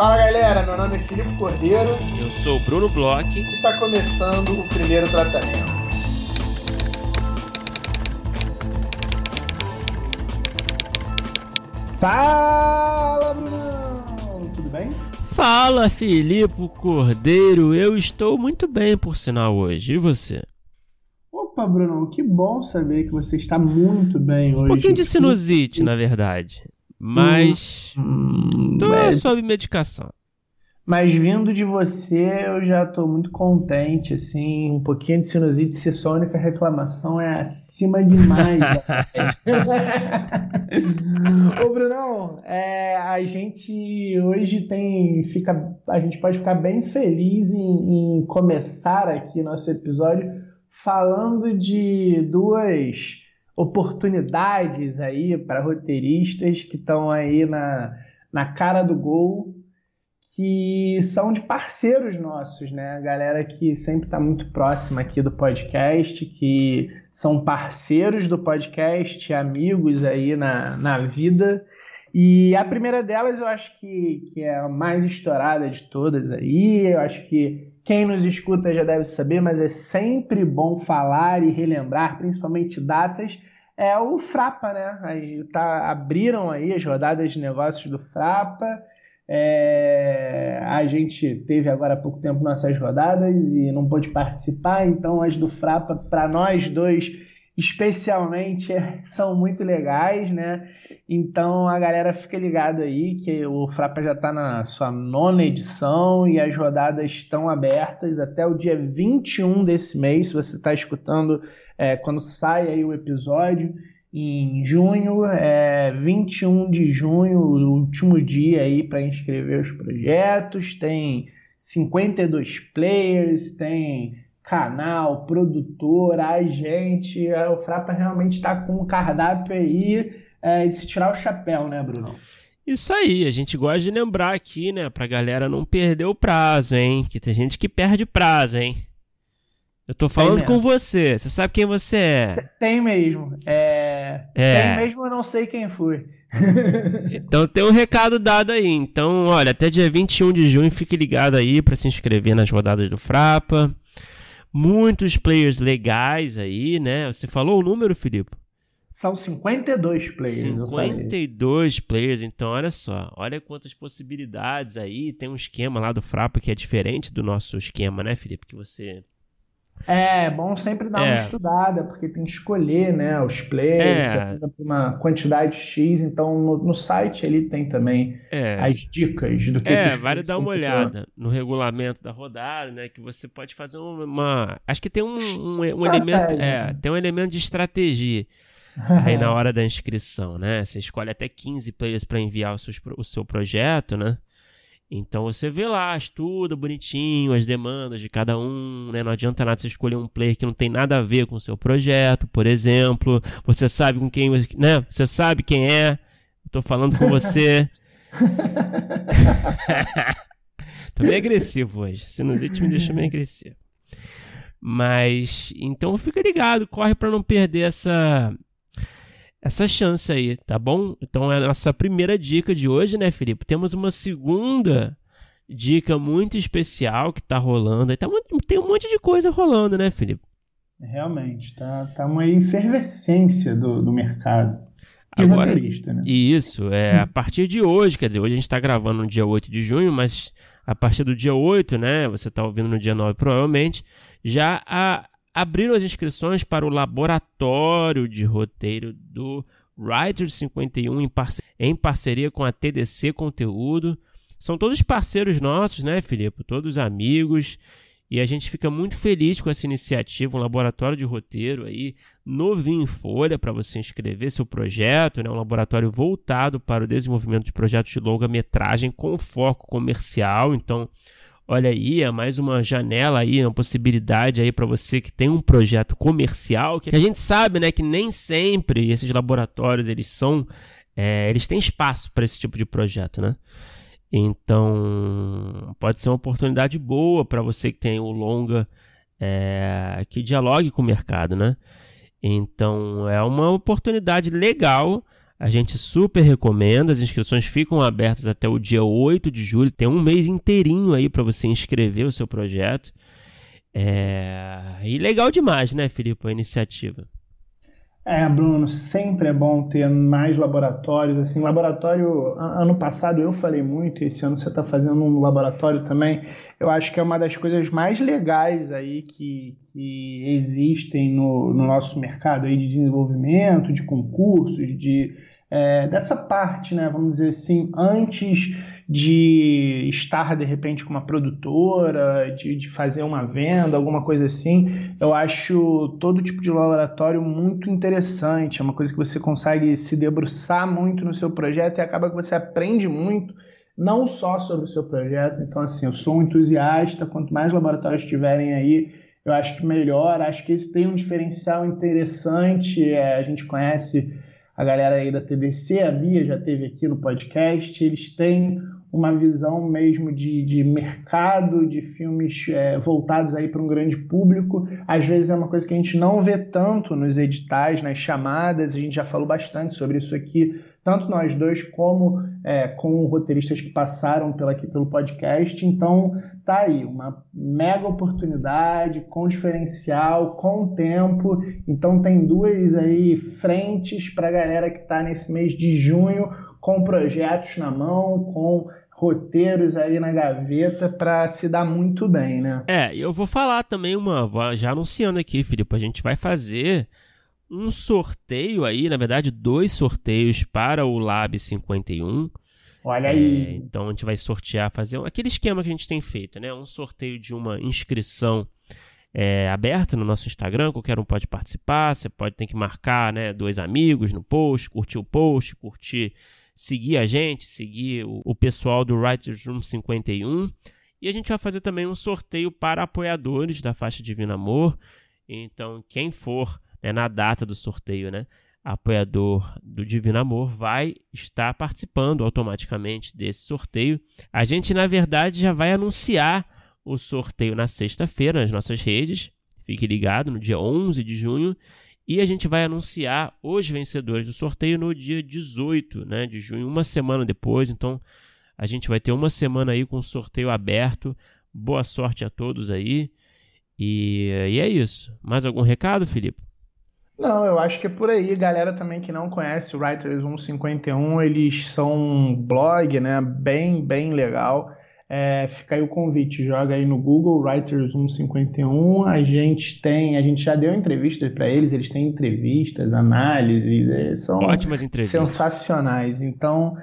Fala galera, meu nome é Filipe Cordeiro. Eu sou o Bruno Bloch. E está começando o primeiro tratamento. Fala, Bruno! Tudo bem? Fala, Filipe Cordeiro. Eu estou muito bem, por sinal, hoje. E você? Opa, Bruno, que bom saber que você está muito bem hoje. Um pouquinho de sinusite, na verdade. Mas. Hum, tô é... sob medicação. Mas vindo de você, eu já estou muito contente, assim, um pouquinho de sinusite ser só a única reclamação é acima demais. Ô, Brunão, é, a gente hoje tem, fica, a gente pode ficar bem feliz em, em começar aqui nosso episódio falando de duas oportunidades aí para roteiristas que estão aí na, na cara do gol que são de parceiros nossos, né? A galera que sempre está muito próxima aqui do podcast, que são parceiros do podcast, amigos aí na, na vida. E a primeira delas eu acho que, que é a mais estourada de todas aí. Eu acho que quem nos escuta já deve saber, mas é sempre bom falar e relembrar, principalmente datas. É o Frapa, né? Aí tá, abriram aí as rodadas de negócios do Frapa. É, a gente teve agora há pouco tempo nossas rodadas e não pôde participar, então as do Frapa, para nós dois especialmente, são muito legais, né? Então a galera fica ligado aí que o Frapa já está na sua nona edição e as rodadas estão abertas até o dia 21 desse mês, se você está escutando é, quando sai aí o episódio em junho, é 21 de junho, o último dia aí para inscrever os projetos. Tem 52 players, tem canal, produtor, agente. É, o Frapa realmente está com um cardápio aí é, de se tirar o chapéu, né, Bruno? Isso aí, a gente gosta de lembrar aqui, né, pra galera não perder o prazo, hein? Que tem gente que perde prazo, hein? Eu tô falando com você. Você sabe quem você é? Tem mesmo. É... é. Tem mesmo, eu não sei quem foi. então tem um recado dado aí. Então, olha, até dia 21 de junho, fique ligado aí para se inscrever nas rodadas do Frapa. Muitos players legais aí, né? Você falou o número, Filipe? São 52 players. 52 players, então olha só. Olha quantas possibilidades aí. Tem um esquema lá do Frapa que é diferente do nosso esquema, né, Felipe? Que você é, bom sempre dar é. uma estudada, porque tem que escolher, né, os players, é. uma quantidade X, então no, no site ele tem também é. as dicas do que É, vale dar uma olhada no regulamento da rodada, né, que você pode fazer uma, acho que tem um, um, um elemento, é, tem um elemento de estratégia aí na hora da inscrição, né? Você escolhe até 15 players para enviar o seu, o seu projeto, né? Então você vê lá, estuda bonitinho as demandas de cada um, né? Não adianta nada você escolher um player que não tem nada a ver com o seu projeto, por exemplo. Você sabe com quem, né? Você sabe quem é. Estou falando com você. Tô meio agressivo hoje. Sinusite me deixa meio agressivo. Mas então fica ligado, corre para não perder essa essa chance aí, tá bom? Então é a nossa primeira dica de hoje, né, Felipe? Temos uma segunda dica muito especial que tá rolando. Tá, tem um monte de coisa rolando, né, Felipe? Realmente, tá, tá uma efervescência do, do mercado. Agora, né? Isso, é a partir de hoje, quer dizer, hoje a gente está gravando no dia 8 de junho, mas a partir do dia 8, né, você está ouvindo no dia 9 provavelmente, já a, abriram as inscrições para o laboratório de roteiro do Writer 51 em, em parceria com a TDC Conteúdo. São todos parceiros nossos, né, Filipe? Todos amigos. E a gente fica muito feliz com essa iniciativa, um laboratório de roteiro aí, novinho em folha, para você inscrever seu projeto, né? um laboratório voltado para o desenvolvimento de projetos de longa metragem com foco comercial. Então, Olha aí, é mais uma janela aí, uma possibilidade aí para você que tem um projeto comercial, que a gente sabe, né, que nem sempre esses laboratórios eles são, é, eles têm espaço para esse tipo de projeto, né? Então, pode ser uma oportunidade boa para você que tem o longa é, que dialogue com o mercado, né? Então, é uma oportunidade legal A gente super recomenda, as inscrições ficam abertas até o dia 8 de julho, tem um mês inteirinho aí para você inscrever o seu projeto. É... E legal demais, né, Filipe, a iniciativa. É, Bruno, sempre é bom ter mais laboratórios. Assim, laboratório, ano passado eu falei muito, esse ano você está fazendo um laboratório também. Eu acho que é uma das coisas mais legais aí que, que existem no, no nosso mercado aí de desenvolvimento, de concursos, de é, dessa parte, né? Vamos dizer assim, antes de estar de repente com uma produtora, de, de fazer uma venda, alguma coisa assim, eu acho todo tipo de laboratório muito interessante. É uma coisa que você consegue se debruçar muito no seu projeto e acaba que você aprende muito, não só sobre o seu projeto. Então, assim, eu sou um entusiasta. Quanto mais laboratórios tiverem aí, eu acho que melhor. Acho que esse tem um diferencial interessante. É, a gente conhece a galera aí da TDC, a Bia já teve aqui no podcast. Eles têm uma visão mesmo de, de mercado, de filmes é, voltados aí para um grande público. Às vezes é uma coisa que a gente não vê tanto nos editais, nas chamadas, a gente já falou bastante sobre isso aqui, tanto nós dois como é, com roteiristas que passaram pela, aqui pelo podcast. Então tá aí, uma mega oportunidade, com diferencial, com tempo. Então tem duas aí frentes para a galera que está nesse mês de junho com projetos na mão, com roteiros aí na gaveta para se dar muito bem, né? É, eu vou falar também uma, já anunciando aqui, Filipe, a gente vai fazer um sorteio aí, na verdade, dois sorteios para o Lab 51. Olha aí. É, então a gente vai sortear, fazer aquele esquema que a gente tem feito, né? Um sorteio de uma inscrição é, aberta no nosso Instagram, qualquer um pode participar. Você pode ter que marcar, né, dois amigos no post, curtir o post, curtir seguir a gente, seguir o, o pessoal do Writers Room 51. E a gente vai fazer também um sorteio para apoiadores da faixa Divino Amor. Então, quem for né, na data do sorteio, né, apoiador do Divino Amor, vai estar participando automaticamente desse sorteio. A gente, na verdade, já vai anunciar o sorteio na sexta-feira nas nossas redes. Fique ligado, no dia 11 de junho. E a gente vai anunciar os vencedores do sorteio no dia 18 né, de junho, uma semana depois. Então a gente vai ter uma semana aí com o sorteio aberto. Boa sorte a todos aí. E, e é isso. Mais algum recado, Felipe? Não, eu acho que é por aí. Galera também que não conhece o Writers 151, eles são um blog, né? Bem, bem legal. É, fica aí o convite, joga aí no Google Writers 151. A gente tem, a gente já deu entrevistas para eles, eles têm entrevistas, análises, é, são ótimas entrevistas, sensacionais. Então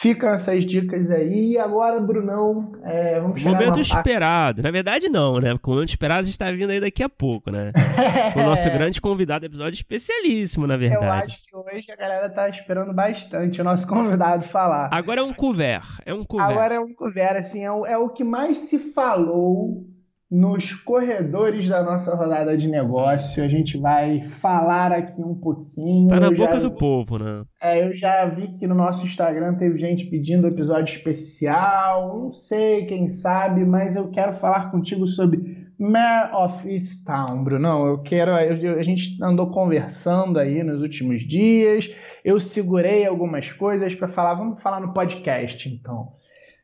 Ficam essas dicas aí. E agora, Brunão, é, vamos chegar Momento esperado. Na verdade, não, né? O momento esperado está vindo aí daqui a pouco, né? o nosso grande convidado, episódio especialíssimo, na verdade. Eu acho que hoje a galera tá esperando bastante o nosso convidado falar. Agora é um cover. É um cover. Agora é um cover, assim, é o, é o que mais se falou nos corredores da nossa rodada de negócio. A gente vai falar aqui um pouquinho. Tá na eu boca já, do povo, né? É, eu já vi que no nosso Instagram teve gente pedindo episódio especial. Não sei, quem sabe, mas eu quero falar contigo sobre Mare of Easttown, Brunão. Eu quero. Eu, a gente andou conversando aí nos últimos dias. Eu segurei algumas coisas para falar. Vamos falar no podcast, então.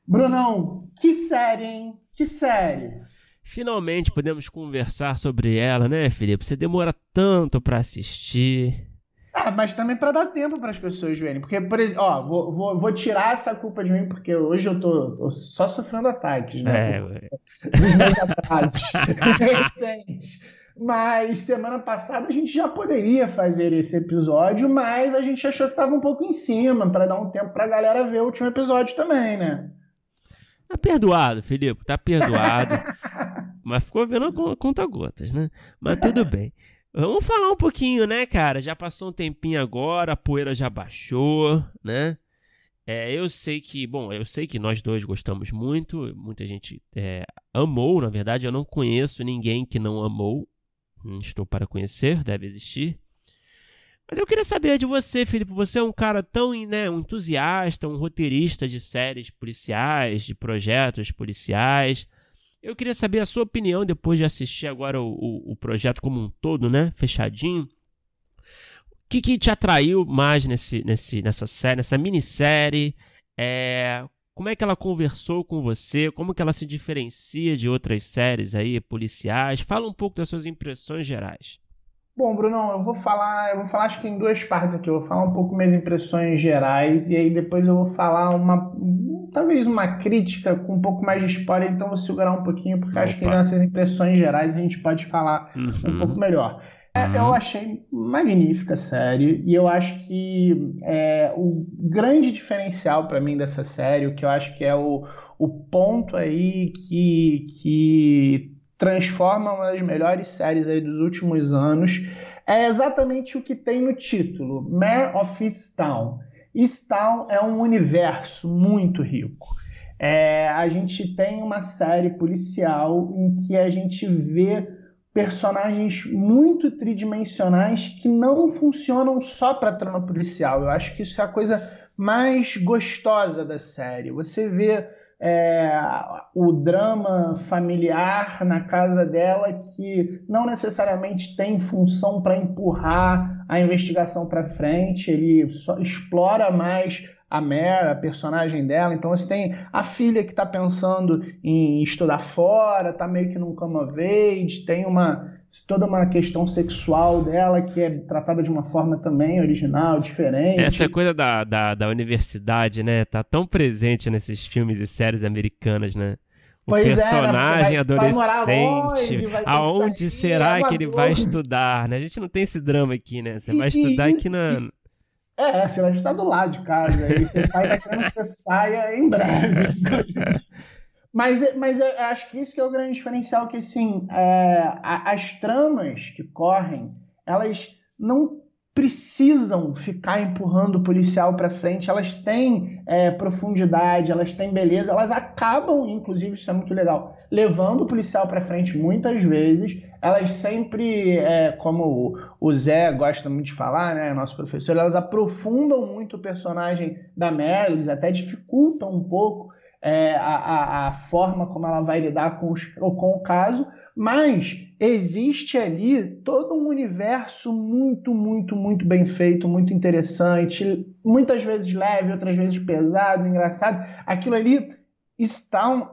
Brunão, que série, hein? Que série? Finalmente podemos conversar sobre ela, né, Felipe? Você demora tanto para assistir. Ah, mas também para dar tempo para as pessoas verem. Porque, por exemplo, ó, vou, vou, vou, tirar essa culpa de mim, porque hoje eu tô, tô só sofrendo ataques, né? É, dos meus atrasos recentes. Mas semana passada a gente já poderia fazer esse episódio, mas a gente achou que estava um pouco em cima, para dar um tempo para a galera ver o último episódio também, né? Tá perdoado, Felipe, tá perdoado. Mas ficou vendo conta gotas, né? Mas tudo bem. Vamos falar um pouquinho, né, cara? Já passou um tempinho agora, a poeira já baixou, né? É, eu sei que, bom, eu sei que nós dois gostamos muito, muita gente é, amou, na verdade, eu não conheço ninguém que não amou. Estou para conhecer, deve existir. Mas eu queria saber de você, Felipe. Você é um cara tão né, um entusiasta, um roteirista de séries policiais, de projetos policiais. Eu queria saber a sua opinião depois de assistir agora o, o, o projeto como um todo, né? Fechadinho. que, que te atraiu mais nesse, nesse, nessa série, nessa minissérie? É, como é que ela conversou com você? Como que ela se diferencia de outras séries aí, policiais? Fala um pouco das suas impressões gerais. Bom, Brunão, eu vou falar, eu vou falar acho que em duas partes aqui. Eu vou falar um pouco minhas impressões gerais e aí depois eu vou falar uma talvez uma crítica com um pouco mais de spoiler, então vou segurar um pouquinho porque Opa. acho que nessas impressões gerais a gente pode falar uhum. um pouco melhor. É, uhum. Eu achei magnífica a série e eu acho que é, o grande diferencial para mim dessa série, o que eu acho que é o, o ponto aí que, que transforma uma das melhores séries aí dos últimos anos, é exatamente o que tem no título, Mare of Easttown. Easttown é um universo muito rico. É, a gente tem uma série policial em que a gente vê personagens muito tridimensionais que não funcionam só para trama policial. Eu acho que isso é a coisa mais gostosa da série. Você vê é, o drama familiar na casa dela que não necessariamente tem função para empurrar a investigação para frente, ele só explora mais a Mare, a personagem dela. Então você tem a filha que está pensando em estudar fora, está meio que num come age, tem uma toda uma questão sexual dela que é tratada de uma forma também original, diferente. Essa coisa da, da, da universidade, né? Tá tão presente nesses filmes e séries americanas, né? O pois personagem é, né? vai, adolescente. Vai longe, aonde será que ele vai estudar? Né? A gente não tem esse drama aqui, né? Você e, vai estudar e, aqui na. E, é, você vai estudar do lado de casa. Aí você vai querendo que você saia em breve. mas, mas acho que isso que é o grande diferencial, que assim, é, as tramas que correm, elas não precisam ficar empurrando o policial para frente, elas têm é, profundidade, elas têm beleza, elas acabam, inclusive, isso é muito legal, levando o policial para frente muitas vezes. Elas sempre, é, como o Zé gosta muito de falar, né, nosso professor, elas aprofundam muito o personagem da Mary, eles até dificultam um pouco é, a, a, forma como ela vai lidar com, os, com o caso, mas existe ali todo um universo muito, muito, muito bem feito, muito interessante, muitas vezes leve, outras vezes pesado, engraçado. Aquilo ali está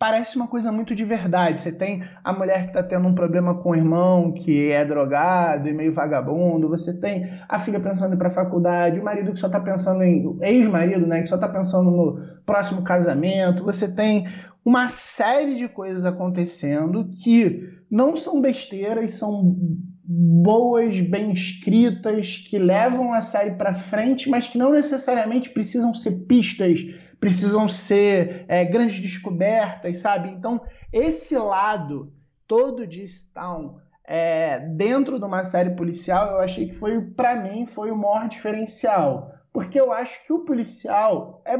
parece uma coisa muito de verdade. Você tem a mulher que está tendo um problema com o irmão que é drogado e meio vagabundo. Você tem a filha pensando em ir para a faculdade, o marido que só está pensando em ex-marido, né, que só está pensando no próximo casamento. Você tem uma série de coisas acontecendo que não são besteiras, são boas, bem escritas, que levam a série para frente, mas que não necessariamente precisam ser pistas precisam ser é, grandes descobertas, sabe? Então, esse lado todo de Town é, dentro de uma série policial, eu achei que foi, para mim, foi o maior diferencial. Porque eu acho que o policial é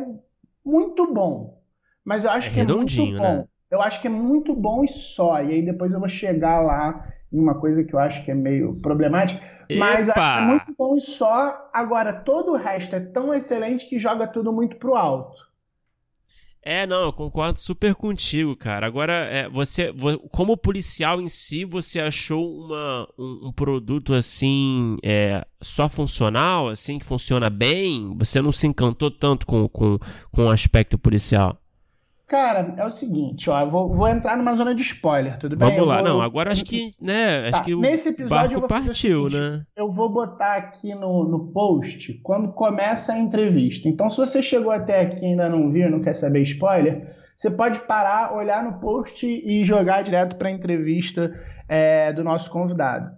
muito bom. Mas eu acho é que é muito bom. Né? Eu acho que é muito bom e só. E aí depois eu vou chegar lá em uma coisa que eu acho que é meio problemática. Mas eu acho que é muito bom e só. Agora, todo o resto é tão excelente que joga tudo muito pro alto. É, não, eu concordo super contigo, cara. Agora, é, você, como policial em si, você achou uma, um, um produto assim, é, só funcional, assim, que funciona bem? Você não se encantou tanto com, com, com o aspecto policial? Cara, é o seguinte, ó, vou, vou entrar numa zona de spoiler, tudo bem? Vamos lá, vou, não, agora acho que, né, acho tá, que o nesse episódio vou partiu, seguinte, né? Eu vou botar aqui no, no post quando começa a entrevista. Então, se você chegou até aqui e ainda não viu, não quer saber spoiler, você pode parar, olhar no post e jogar direto para a entrevista é, do nosso convidado.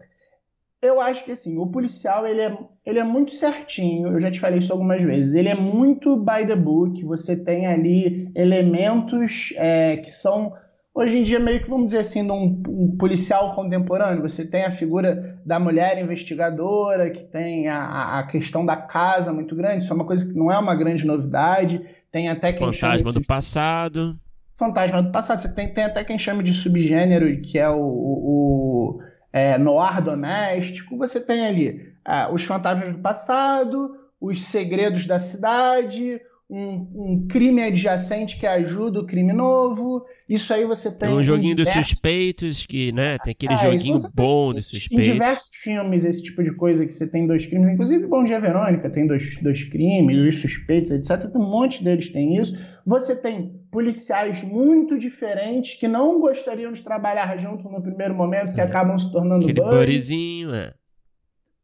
Eu acho que assim, o policial ele é, ele é muito certinho, eu já te falei isso algumas vezes. Ele é muito by the book, você tem ali elementos é, que são, hoje em dia, meio que vamos dizer assim, um, um, policial contemporâneo. Você tem a figura da mulher investigadora, que tem a, a questão da casa muito grande, isso é uma coisa que não é uma grande novidade. Tem até quem Fantasma do passado. Fantasma do passado. Você tem, tem até quem chama de subgênero, que é o, o é, noir doméstico, você tem ali ah, os fantasmas do passado, os segredos da cidade, um, um, crime adjacente que ajuda o crime novo. Isso aí você tem. tem um joguinho diversos... dos suspeitos, que, né? Tem aquele é, joguinho bom dos suspeitos. Em diversos filmes, esse tipo de coisa que você tem dois crimes, inclusive Bom Dia Verônica tem dois, dois crimes, os suspeitos, etc. Um monte deles tem isso. Você tem policiais muito diferentes que não gostariam de trabalhar junto no primeiro momento, que é. acabam se tornando Aquele buddyzinho, é.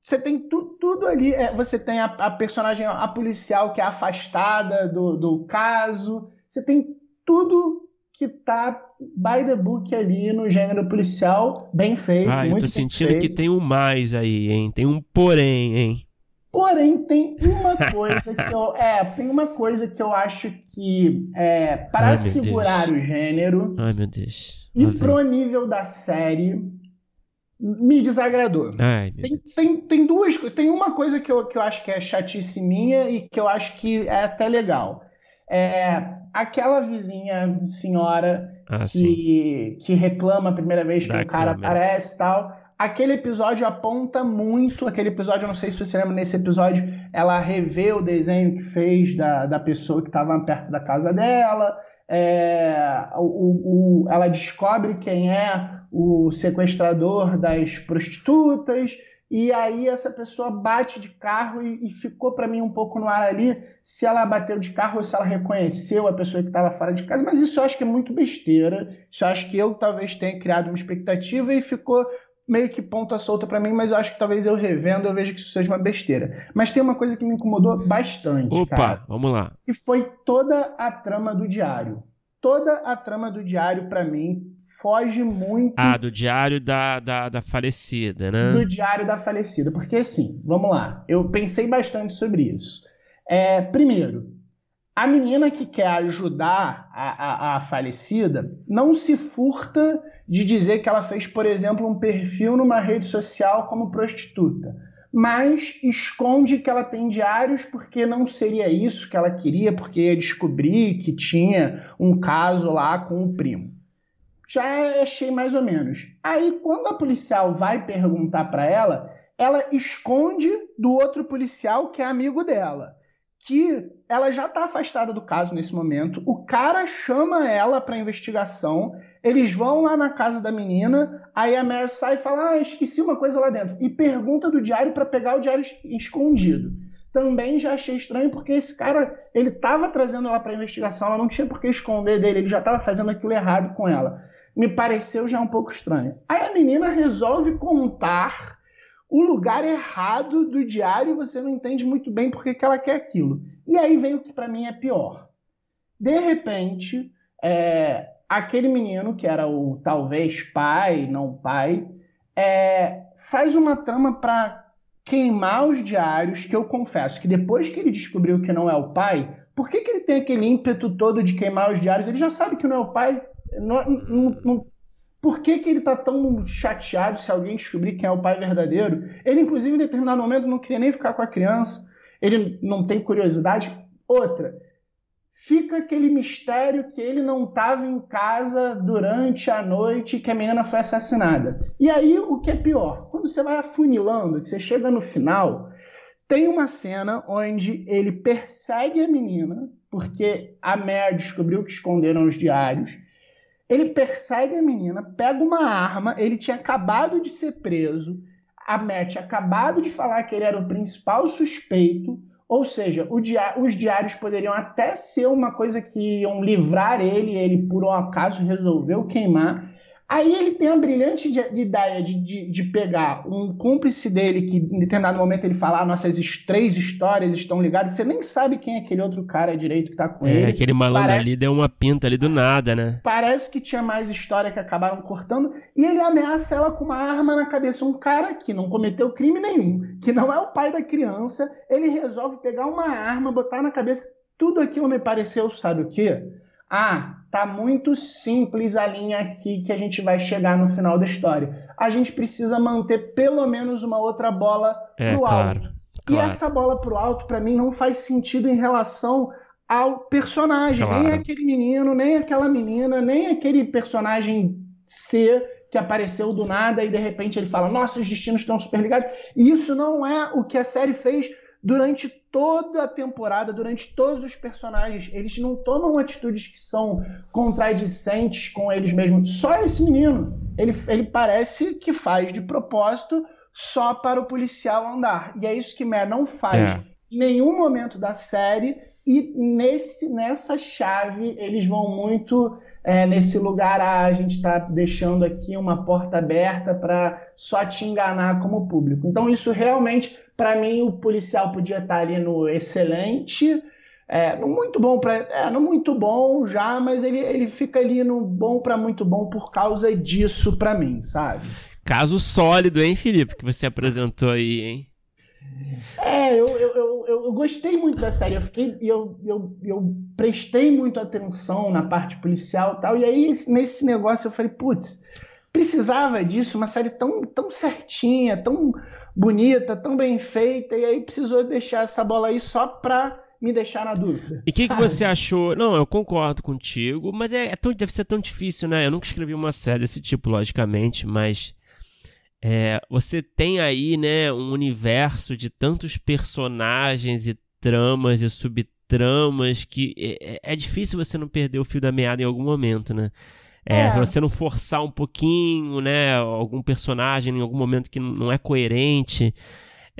Você tem tu, tudo ali. É, você tem a, a, personagem, a policial que é afastada do, do caso. Você tem tudo que tá by the book ali no gênero policial, bem feito. Ah, eu tô sentindo feito. que tem um mais aí, hein? Tem um porém, hein? Porém, tem uma coisa que eu. É, tem uma coisa que eu acho que é, para segurar o gênero. Ai, meu Deus. E pro nível da série, me desagradou. Ai, tem, tem, tem, duas Tem uma coisa que eu, que eu acho que é chatice minha e que eu acho que é até legal. É aquela vizinha senhora ah, que, que reclama a primeira vez que o cara câmera. aparece e tal. Aquele episódio aponta muito. Aquele episódio, eu não sei se você lembra, nesse episódio ela revê o desenho que fez da, da pessoa que estava perto da casa dela. É, o, o, ela descobre quem é o sequestrador das prostitutas, e aí essa pessoa bate de carro e, e ficou para mim um pouco no ar ali se ela bateu de carro ou se ela reconheceu a pessoa que estava fora de casa, mas isso eu acho que é muito besteira. Isso eu acho que eu talvez tenha criado uma expectativa e ficou meio que ponta solta para mim, mas eu acho que talvez eu revendo eu vejo que isso seja uma besteira. Mas tem uma coisa que me incomodou bastante, Opa, cara, vamos lá. Que foi toda a trama do diário. Toda a trama do diário para mim foge muito. Ah, do diário da, da, da falecida, né? Do diário da falecida. Porque, assim, vamos lá. Eu pensei bastante sobre isso. É, primeiro, a menina que quer ajudar a, a, a, falecida não se furta de dizer que ela fez, por exemplo, um perfil numa rede social como prostituta, mas esconde que ela tem diários porque não seria isso que ela queria, porque ia descobrir que tinha um caso lá com o primo já achei mais ou menos. Aí, quando a policial vai perguntar para ela, ela esconde do outro policial que é amigo dela, que ela já está afastada do caso nesse momento. O cara chama ela para investigação. Eles vão lá na casa da menina. Aí a Mary sai e fala: Ah, esqueci uma coisa lá dentro. E pergunta do diário para pegar o diário escondido também já achei estranho porque esse cara ele estava trazendo ela para investigação, ela não tinha por que esconder dele, ele já estava fazendo aquilo errado com ela me pareceu já um pouco estranho. Aí a menina resolve contar o lugar errado do diário e você não entende muito bem porque que ela quer aquilo. E aí vem o que para mim é pior. De repente, é, aquele menino, que era o talvez pai, não pai, é, faz uma trama para queimar os diários, que eu confesso que depois que ele descobriu que não é o pai, por que, que ele tem aquele ímpeto todo de queimar os diários? Ele já sabe que não é o pai, não, não, não, por que, que ele está tão chateado se alguém descobrir quem é o pai verdadeiro? Ele, inclusive, em determinado momento, não queria nem ficar com a criança. Ele não tem curiosidade. Outra, fica aquele mistério que ele não estava em casa durante a noite que a menina foi assassinada. E aí, o que é pior? Quando você vai afunilando, que você chega no final, tem uma cena onde ele persegue a menina, porque a Mare descobriu que esconderam os diários ele persegue a menina, pega uma arma, ele tinha acabado de ser preso, a Matt tinha acabado de falar que ele era o principal suspeito, ou seja, os diários poderiam até ser uma coisa que iam livrar ele, ele por um acaso resolveu queimar. Aí ele tem a brilhante de, de ideia de, de, de, pegar um cúmplice dele, que em determinado momento ele fala: ah, nossas três histórias estão ligadas. Você nem sabe quem é aquele outro cara direito que tá com é, ele. Aquele malandro parece, ali deu uma pinta ali do nada, né? Parece que tinha mais história que acabaram cortando. E ele ameaça ela com uma arma na cabeça. Um cara que não cometeu crime nenhum, que não é o pai da criança, ele resolve pegar uma arma, botar na cabeça. Tudo aquilo me pareceu, sabe o quê? Ah, tá muito simples a linha aqui que a gente vai chegar no final da história. A gente precisa manter pelo menos uma outra bola é, pro claro, alto. Claro. E essa bola pro alto, para mim, não faz sentido em relação ao personagem. Claro. Nem aquele menino, nem aquela menina, nem aquele personagem C que apareceu do nada e de repente ele fala: Nossos destinos estão super ligados. E isso não é o que a série fez durante toda a temporada, durante todos os personagens. Eles não tomam atitudes que são contradicentes com eles mesmos. Só esse menino. Ele, ele parece que faz de propósito só para o policial andar. E é isso que Mer não faz é. em nenhum momento da série. E nesse, nessa chave eles vão muito é, nesse lugar. Ah, a gente está deixando aqui uma porta aberta para só te enganar como público. Então isso realmente para mim, o policial podia estar ali no excelente, é, no muito bom para, é, no muito bom já, mas ele, ele fica ali no bom para muito bom por causa disso para mim, sabe? Caso sólido, hein, Felipe, que você apresentou aí, hein? É, eu, eu, eu, eu, gostei muito da série, eu fiquei, eu, eu, eu prestei muito atenção na parte policial e tal, e aí nesse negócio eu falei, putz, precisava disso, uma série tão, tão certinha, tão bonita, tão bem feita, e aí precisou deixar essa bola aí só pra me deixar na dúvida. E o que, que você achou? Não, eu concordo contigo, mas é, é, tão, deve ser tão difícil, né? Eu nunca escrevi uma série desse tipo, logicamente, mas é, você tem aí, né, um universo de tantos personagens e tramas e subtramas que é, é, é difícil você não perder o fio da meada em algum momento, né? É, é. você não forçar um pouquinho, né? Algum personagem em algum momento que não é coerente.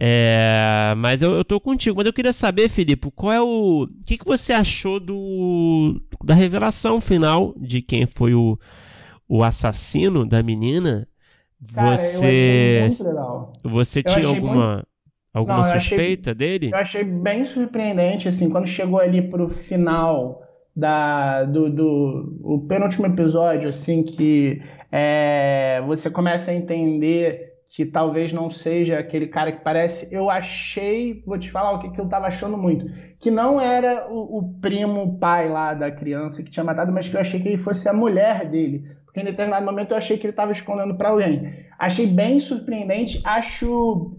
É, mas eu, eu tô contigo. Mas eu queria saber, Filipe, qual é o. O que, que você achou do da revelação final de quem foi o, o assassino da menina? Cara, você. Você tinha alguma. Muito... Alguma não, suspeita achei, dele? Eu achei bem surpreendente, assim, quando chegou ali pro final da, do, do o penúltimo episódio, assim, que é, você começa a entender que talvez não seja aquele cara que parece. Eu achei, vou te falar o que, que eu tava achando muito, que não era o, o primo pai lá da criança que tinha matado, mas que eu achei que ele fosse a mulher dele. Em determinado momento eu achei que ele estava escondendo para alguém. Achei bem surpreendente, acho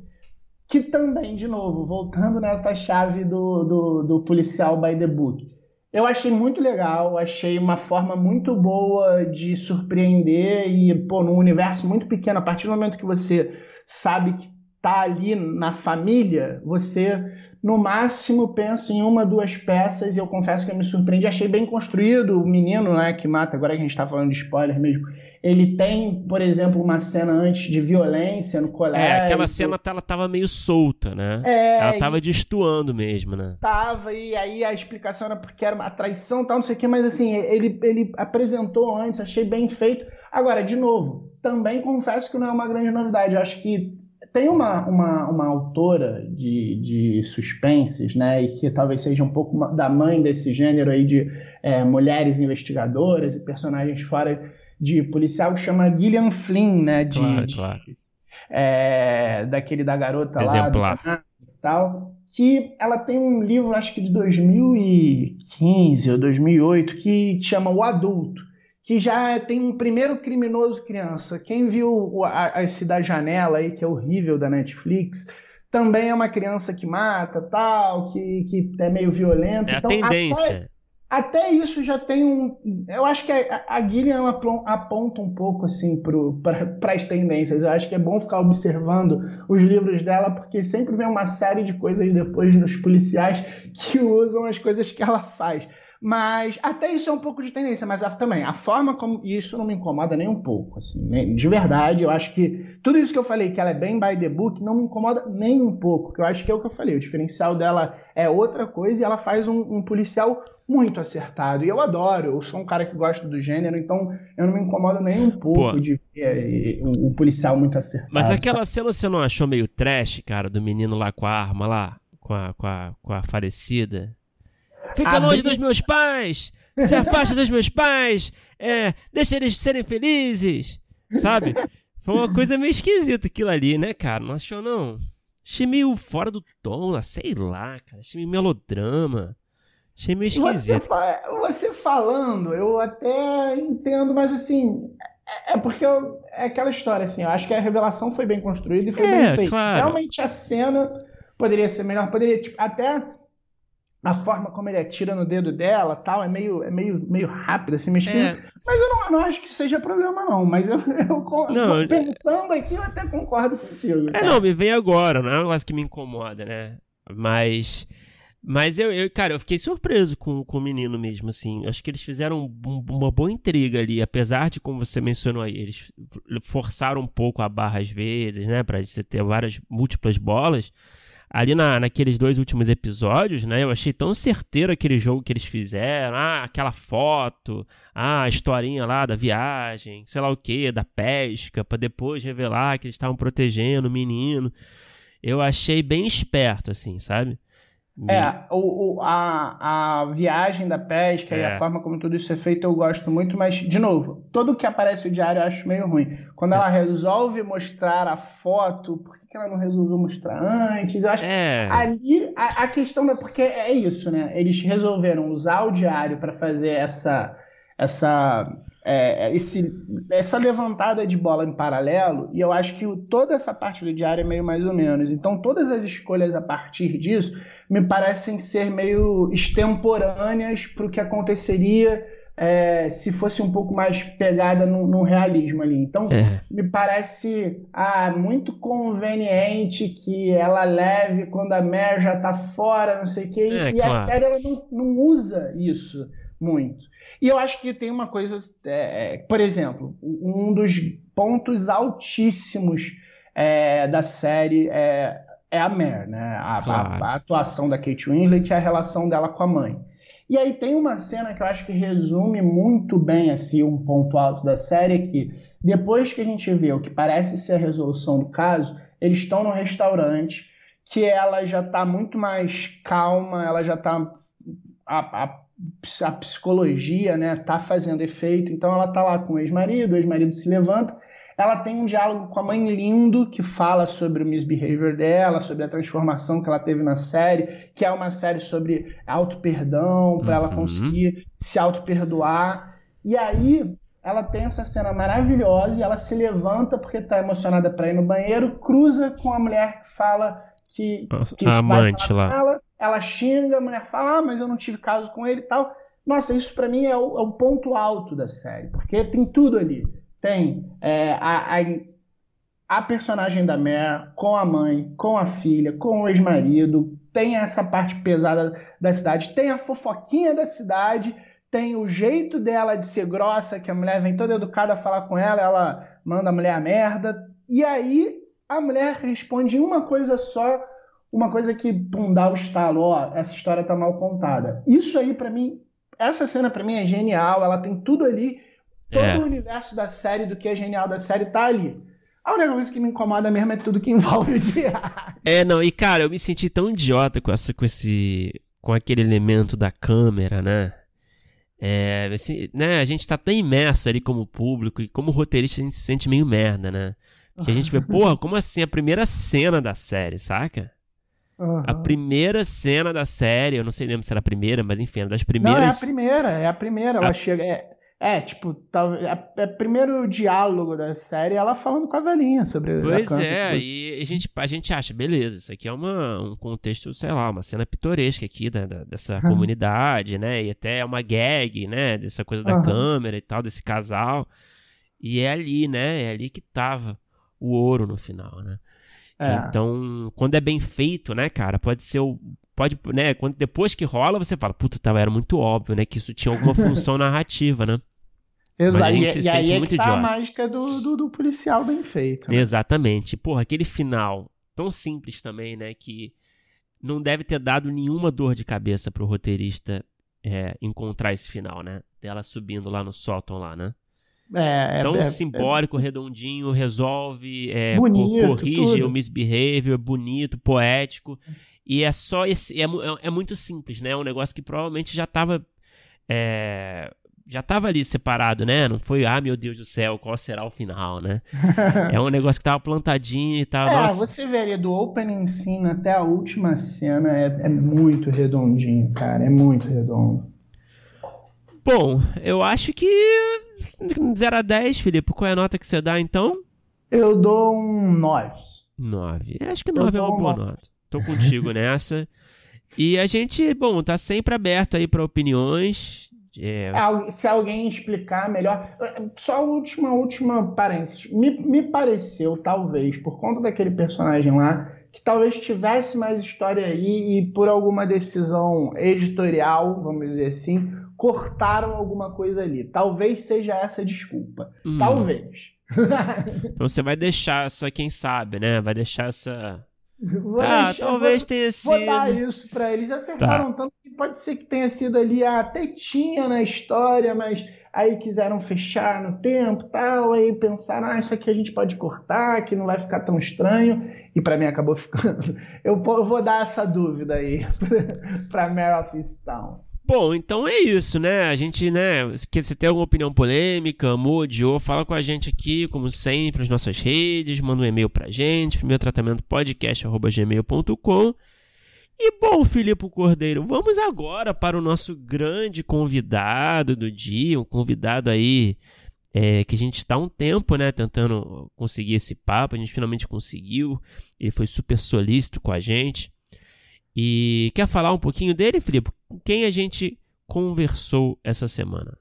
que também, de novo, voltando nessa chave do, do, do policial by the book eu achei muito legal, achei uma forma muito boa de surpreender e, pô, num universo muito pequeno, a partir do momento que você sabe que tá ali na família, você no máximo pensa em uma, duas peças, e eu confesso que eu me surpreendi, achei bem construído o menino, né, que mata, agora que a gente tá falando de spoiler mesmo, ele tem, por exemplo, uma cena antes de violência no colégio. É, aquela cena tá, ela tava meio solta, né? É, ela tava destoando mesmo, né? Tava, e aí a explicação era porque era uma traição tal, não sei o que, mas assim, ele, ele apresentou antes, achei bem feito. Agora, de novo, também confesso que não é uma grande novidade. Eu acho que tem uma, uma, uma autora de, de suspenses, né, e que talvez seja um pouco da mãe desse gênero aí de é, mulheres investigadoras e personagens fora de policial que chama Gillian Flynn, né? De, claro, de, claro. É, daquele da garota Exemplar. lá do tal, que ela tem um livro, acho que de 2015 ou 2008, que chama O Adulto, que já tem um primeiro criminoso criança. Quem viu a, esse da janela aí, que é horrível da Netflix, também é uma criança que mata, tal, que, que é meio violento. É então, a tendência. Até, até isso já tem um. Eu acho que a, a Gillian aponta um pouco assim para as tendências. Eu acho que é bom ficar observando os livros dela, porque sempre vem uma série de coisas depois nos policiais que usam as coisas que ela faz. Mas até isso é um pouco de tendência, mas também a forma como. isso não me incomoda nem um pouco. Assim, né? De verdade, eu acho que tudo isso que eu falei, que ela é bem by the book, não me incomoda nem um pouco. Que eu acho que é o que eu falei. O diferencial dela é outra coisa e ela faz um, um policial muito acertado. E eu adoro, eu sou um cara que gosta do gênero, então eu não me incomodo nem um pouco Pô. de ver um, um, policial muito acertado. Mas aquela sabe? cena você não achou meio trash, cara, do menino lá com a arma lá, com a, com a, com a falecida? Fica a longe dos meus pais! Se afasta dos meus pais! É, deixa eles serem felizes! Sabe? Foi uma coisa meio esquisita aquilo ali, né, cara? Não achou, não? Achei meio fora do tom, sei lá, cara. Achei meio melodrama. Achei meio esquisito. Você, você, falando, eu até entendo, mas assim, é, é porque eu, é aquela história, assim, eu acho que a revelação foi bem construída e foi é, bem feita. Claro. Realmente a cena poderia ser melhor, poderia, tipo, até a forma como ele atira no dedo dela tal, é meio, é meio, meio rápido, assim, meio é. Mas eu não, não, acho que seja problema, não. Mas eu, eu não, pensando aqui, eu até concordo contigo. É, não, me vem agora, não é um negócio que me incomoda, né? Mas. Mas eu, eu, cara, eu fiquei surpreso com, com o menino mesmo, assim. Acho que eles fizeram um, uma boa intriga ali, apesar de, como você mencionou aí, eles forçaram um pouco a barra às vezes, né? Pra você ter várias, múltiplas bolas. Ali na, naqueles dois últimos episódios, né? Eu achei tão certeiro aquele jogo que eles fizeram. Ah, aquela foto. Ah, a historinha lá da viagem, sei lá o que, da pesca, para depois revelar que eles estavam protegendo o menino. Eu achei bem esperto, assim, sabe? É, o, o, a, a viagem da pesca é. e a é. forma como tudo isso é feito eu gosto muito, mas, de novo, tudo que aparece o diário eu acho meio ruim. Quando ela é. resolve mostrar a foto, que ela não resolveu mostrar antes? Eu acho é. que ali a, a questão é porque é isso, né? Eles resolveram usar o diário para fazer essa, essa é, esse, essa levantada de bola em paralelo, e eu acho que toda essa parte do diário é meio mais ou menos. Então, todas as escolhas a partir disso me parecem ser meio extemporâneas para o que aconteceria é, se fosse um pouco mais pegada no, no realismo ali. Então, é. me parece ah, muito conveniente que ela leve quando a Mare já está fora, não sei o quê. É, e claro. a série ela não, não usa isso muito. E eu acho que tem uma coisa, é, é, por exemplo, um dos pontos altíssimos é, da série é, é a Mare, né? A, claro. a, a, atuação da Kate Winslet e a relação dela com a mãe. E aí tem uma cena que eu acho que resume muito bem assim, um ponto alto da série, que depois que a gente vê o que parece ser a resolução do caso, eles estão no restaurante, que ela já está muito mais calma, ela já está a, a a psicologia né, tá fazendo efeito. Então ela tá lá com o ex-marido, o ex-marido se levanta, ela tem um diálogo com a mãe lindo que fala sobre o misbehavior dela, sobre a transformação que ela teve na série, que é uma série sobre auto-perdão, para uhum. ela conseguir se auto-perdoar. E aí ela tem essa cena maravilhosa e ela se levanta porque está emocionada para ir no banheiro, cruza com a mulher que fala que, que a amante lá. Ela, ela xinga, a mulher fala, ah, mas eu não tive caso com ele e tal. Nossa, isso para mim é o, é o, ponto alto da série, porque tem tudo ali. Tem é, a, a, a, personagem da Mare com a mãe, com a filha, com o ex-marido, tem essa parte pesada da cidade, tem a fofoquinha da cidade, tem o jeito dela de ser grossa, que a mulher vem toda educada falar com ela, ela manda a mulher a merda, e aí a mulher responde uma coisa só uma coisa que pum, dá o estalo, ó, essa história tá mal contada. Isso aí, para mim, essa cena para mim é genial, ela tem tudo ali, todo é. o universo da série, do que é genial da série, tá ali. A única coisa que me incomoda mesmo é tudo que envolve o diário. É, não, e cara, eu me senti tão idiota com, essa, com esse. com aquele elemento da câmera, né? É, assim, né, a gente tá tão imerso ali como público e como roteirista a gente se sente meio merda, né? Porque a gente vê, porra, como assim a primeira cena da série, saca? Uhum. A primeira cena da série, eu não sei lembro se era a primeira, mas enfim, das primeiras. Não, é a primeira, é a primeira. A... chega. É, é, tipo, tá, é, é o primeiro diálogo da série ela falando com a velhinha sobre Pois é, e a gente, a gente acha, beleza, isso aqui é uma, um contexto, sei lá, uma cena pitoresca aqui da, da dessa comunidade, né? E até é uma gag, né? Dessa coisa da uhum. câmera e tal, desse casal. E é ali, né? É ali que tava o ouro no final, né? É. Então, quando é bem feito, né, cara, pode ser o. Pode, né, quando, depois que rola, você fala, puta, tá, era muito óbvio, né, que isso tinha alguma função narrativa, né? Exato, e, e aí é que tá a mágica do, do, do, policial bem feito. Né? Exatamente. Porra, aquele final tão simples também, né, que não deve ter dado nenhuma dor de cabeça pro roteirista é, encontrar esse final, né? Dela subindo lá no sótão lá, né? É, é, Tão é, simbólico, é, redondinho, resolve, é, bonito, corrige tudo. o misbehavior, bonito, poético. E é só esse. É, é, muito simples, né? É um negócio que provavelmente já estava. Já estava ali separado, né? Não foi, ah, meu Deus do céu, qual será o final, né? é um negócio que estava plantadinho e tal. É, nossa. você veria do opening scene até a última cena, é, é muito redondinho, cara. É muito redondo. Bom, eu acho que 0 a 10, Felipe, qual é a nota que você dá então? Eu dou um 9. 9. Acho que 9 é uma boa nota. Tô contigo nessa. E a gente, bom, tá sempre aberto aí para opiniões É, se alguém explicar melhor. Só última, última parênteses. Me, me pareceu, talvez, por conta daquele personagem lá, que talvez tivesse mais história aí e por alguma decisão editorial, vamos dizer assim, cortaram alguma coisa ali. Talvez seja essa a desculpa. Hum. Talvez. então você vai deixar essa, quem sabe, né? Vai deixar essa. Vou ah, deixar, talvez vou, tenha sido. Vou dar isso pra eles. Acertaram tá. tanto pode ser que tenha sido ali a tetinha na história, mas aí quiseram fechar no tempo tal, aí pensaram, ah, isso aqui a gente pode cortar, que não vai ficar tão estranho, e para mim acabou ficando. Eu vou dar essa dúvida aí para Mare of. Bom, então é isso, né? A gente, né? Se você tem alguma opinião polêmica, amor, odiou, fala com a gente aqui, como sempre, nas nossas redes, manda um e-mail pra gente, primeiro tratamento podcast.gmail.com. E bom, Filipe Cordeiro, vamos agora para o nosso grande convidado do dia, um convidado aí é, que a gente está um tempo, né, tentando conseguir esse papo, a gente finalmente conseguiu, ele foi super solícito com a gente. E quer falar um pouquinho dele, Filipe? Com quem a gente conversou essa semana?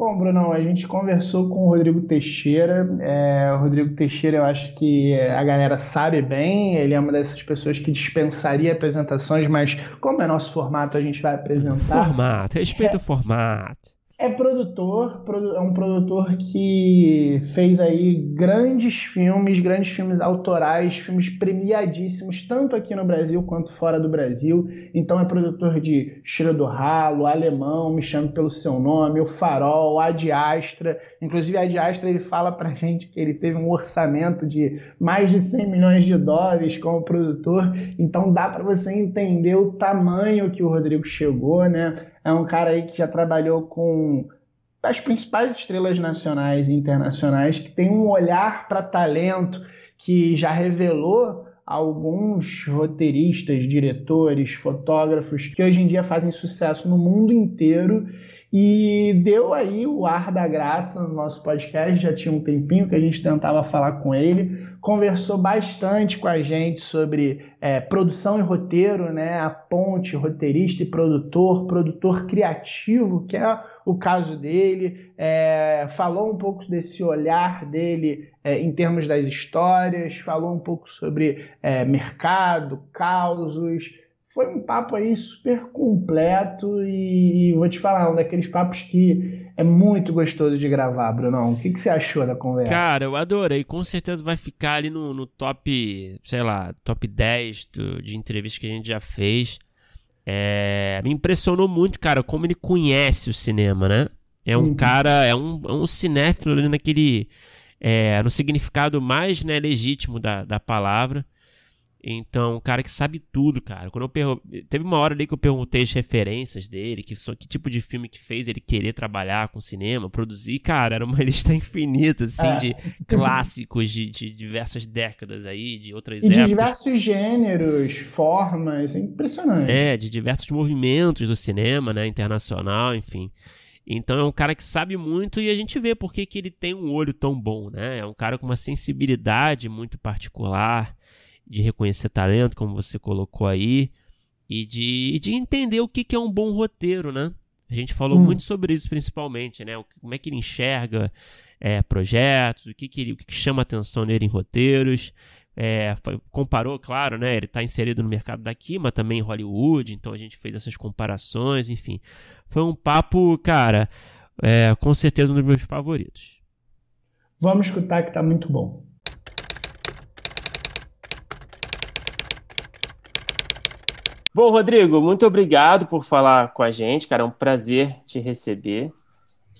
Bom, Brunão, a gente conversou com o Rodrigo Teixeira. É, o Rodrigo Teixeira, eu acho que a galera sabe bem, ele é uma dessas pessoas que dispensaria apresentações, mas como é nosso formato, a gente vai apresentar. Formato, respeita é, o formato. É produtor, é um produtor que fez aí grandes filmes, grandes filmes autorais, filmes premiadíssimos, tanto aqui no Brasil quanto fora do Brasil. Então é produtor de Cheiro do Ralo, Alemão, Me Chame Pelo Seu Nome, O Farol, Ad Astra. Inclusive, Ad Astra ele fala pra gente que ele teve um orçamento de mais de 100 milhões de dólares como produtor. Então dá para você entender o tamanho que o Rodrigo chegou, né? É um cara aí que já trabalhou com as principais estrelas nacionais e internacionais, que tem um olhar para talento que já revelou alguns roteiristas, diretores, fotógrafos que hoje em dia fazem sucesso no mundo inteiro e deu aí o ar da graça no nosso podcast. Já tinha um tempinho que a gente tentava falar com ele conversou bastante com a gente sobre é, produção e roteiro, né? A ponte roteirista e produtor, produtor criativo, que é o caso dele. É, falou um pouco desse olhar dele é, em termos das histórias, falou um pouco sobre é, mercado, causos. Foi um papo aí super completo e vou te falar, um daqueles papos que é muito gostoso de gravar, Brunão. O que, que você achou da conversa? Cara, eu adorei. Com certeza vai ficar ali no, no top, sei lá, top 10 do, de entrevistas que a gente já fez. É, me impressionou muito, cara, como ele conhece o cinema, né? É um uhum. cara, é um, é um cinéfilo ali naquele. É, no significado mais né, legítimo da, da palavra. Então, um cara que sabe tudo, cara. Quando eu. Teve uma hora ali que eu perguntei as referências dele, que, que tipo de filme que fez ele querer trabalhar com cinema, produzir. Cara, era uma lista infinita, assim, é. de clássicos de, de, diversas décadas aí, de outras e épocas. de diversos gêneros, formas, é impressionante. É, de diversos movimentos do cinema, né, internacional, enfim. Então é um cara que sabe muito e a gente vê por que ele tem um olho tão bom, né? É um cara com uma sensibilidade muito particular de reconhecer talento, como você colocou aí, e de, de entender o que, que é um bom roteiro, né? A gente falou hum. muito sobre isso principalmente, né? Como é que ele enxerga é, projetos, o que, que, ele, o que, que chama atenção nele em roteiros. É, comparou, claro, né? Ele está inserido no mercado daqui, mas também em Hollywood, então a gente fez essas comparações, enfim. Foi um papo, cara, é, com certeza um dos meus favoritos. Vamos escutar que está muito bom. Bom, Rodrigo, muito obrigado por falar com a gente, cara. É um prazer te receber.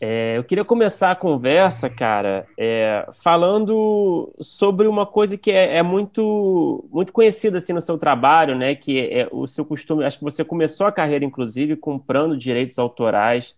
É, eu queria começar a conversa, cara, é, falando sobre uma coisa que é, é, muito, muito conhecida assim no seu trabalho, né? Que é, é o seu costume. Acho que você começou a carreira, inclusive, comprando direitos autorais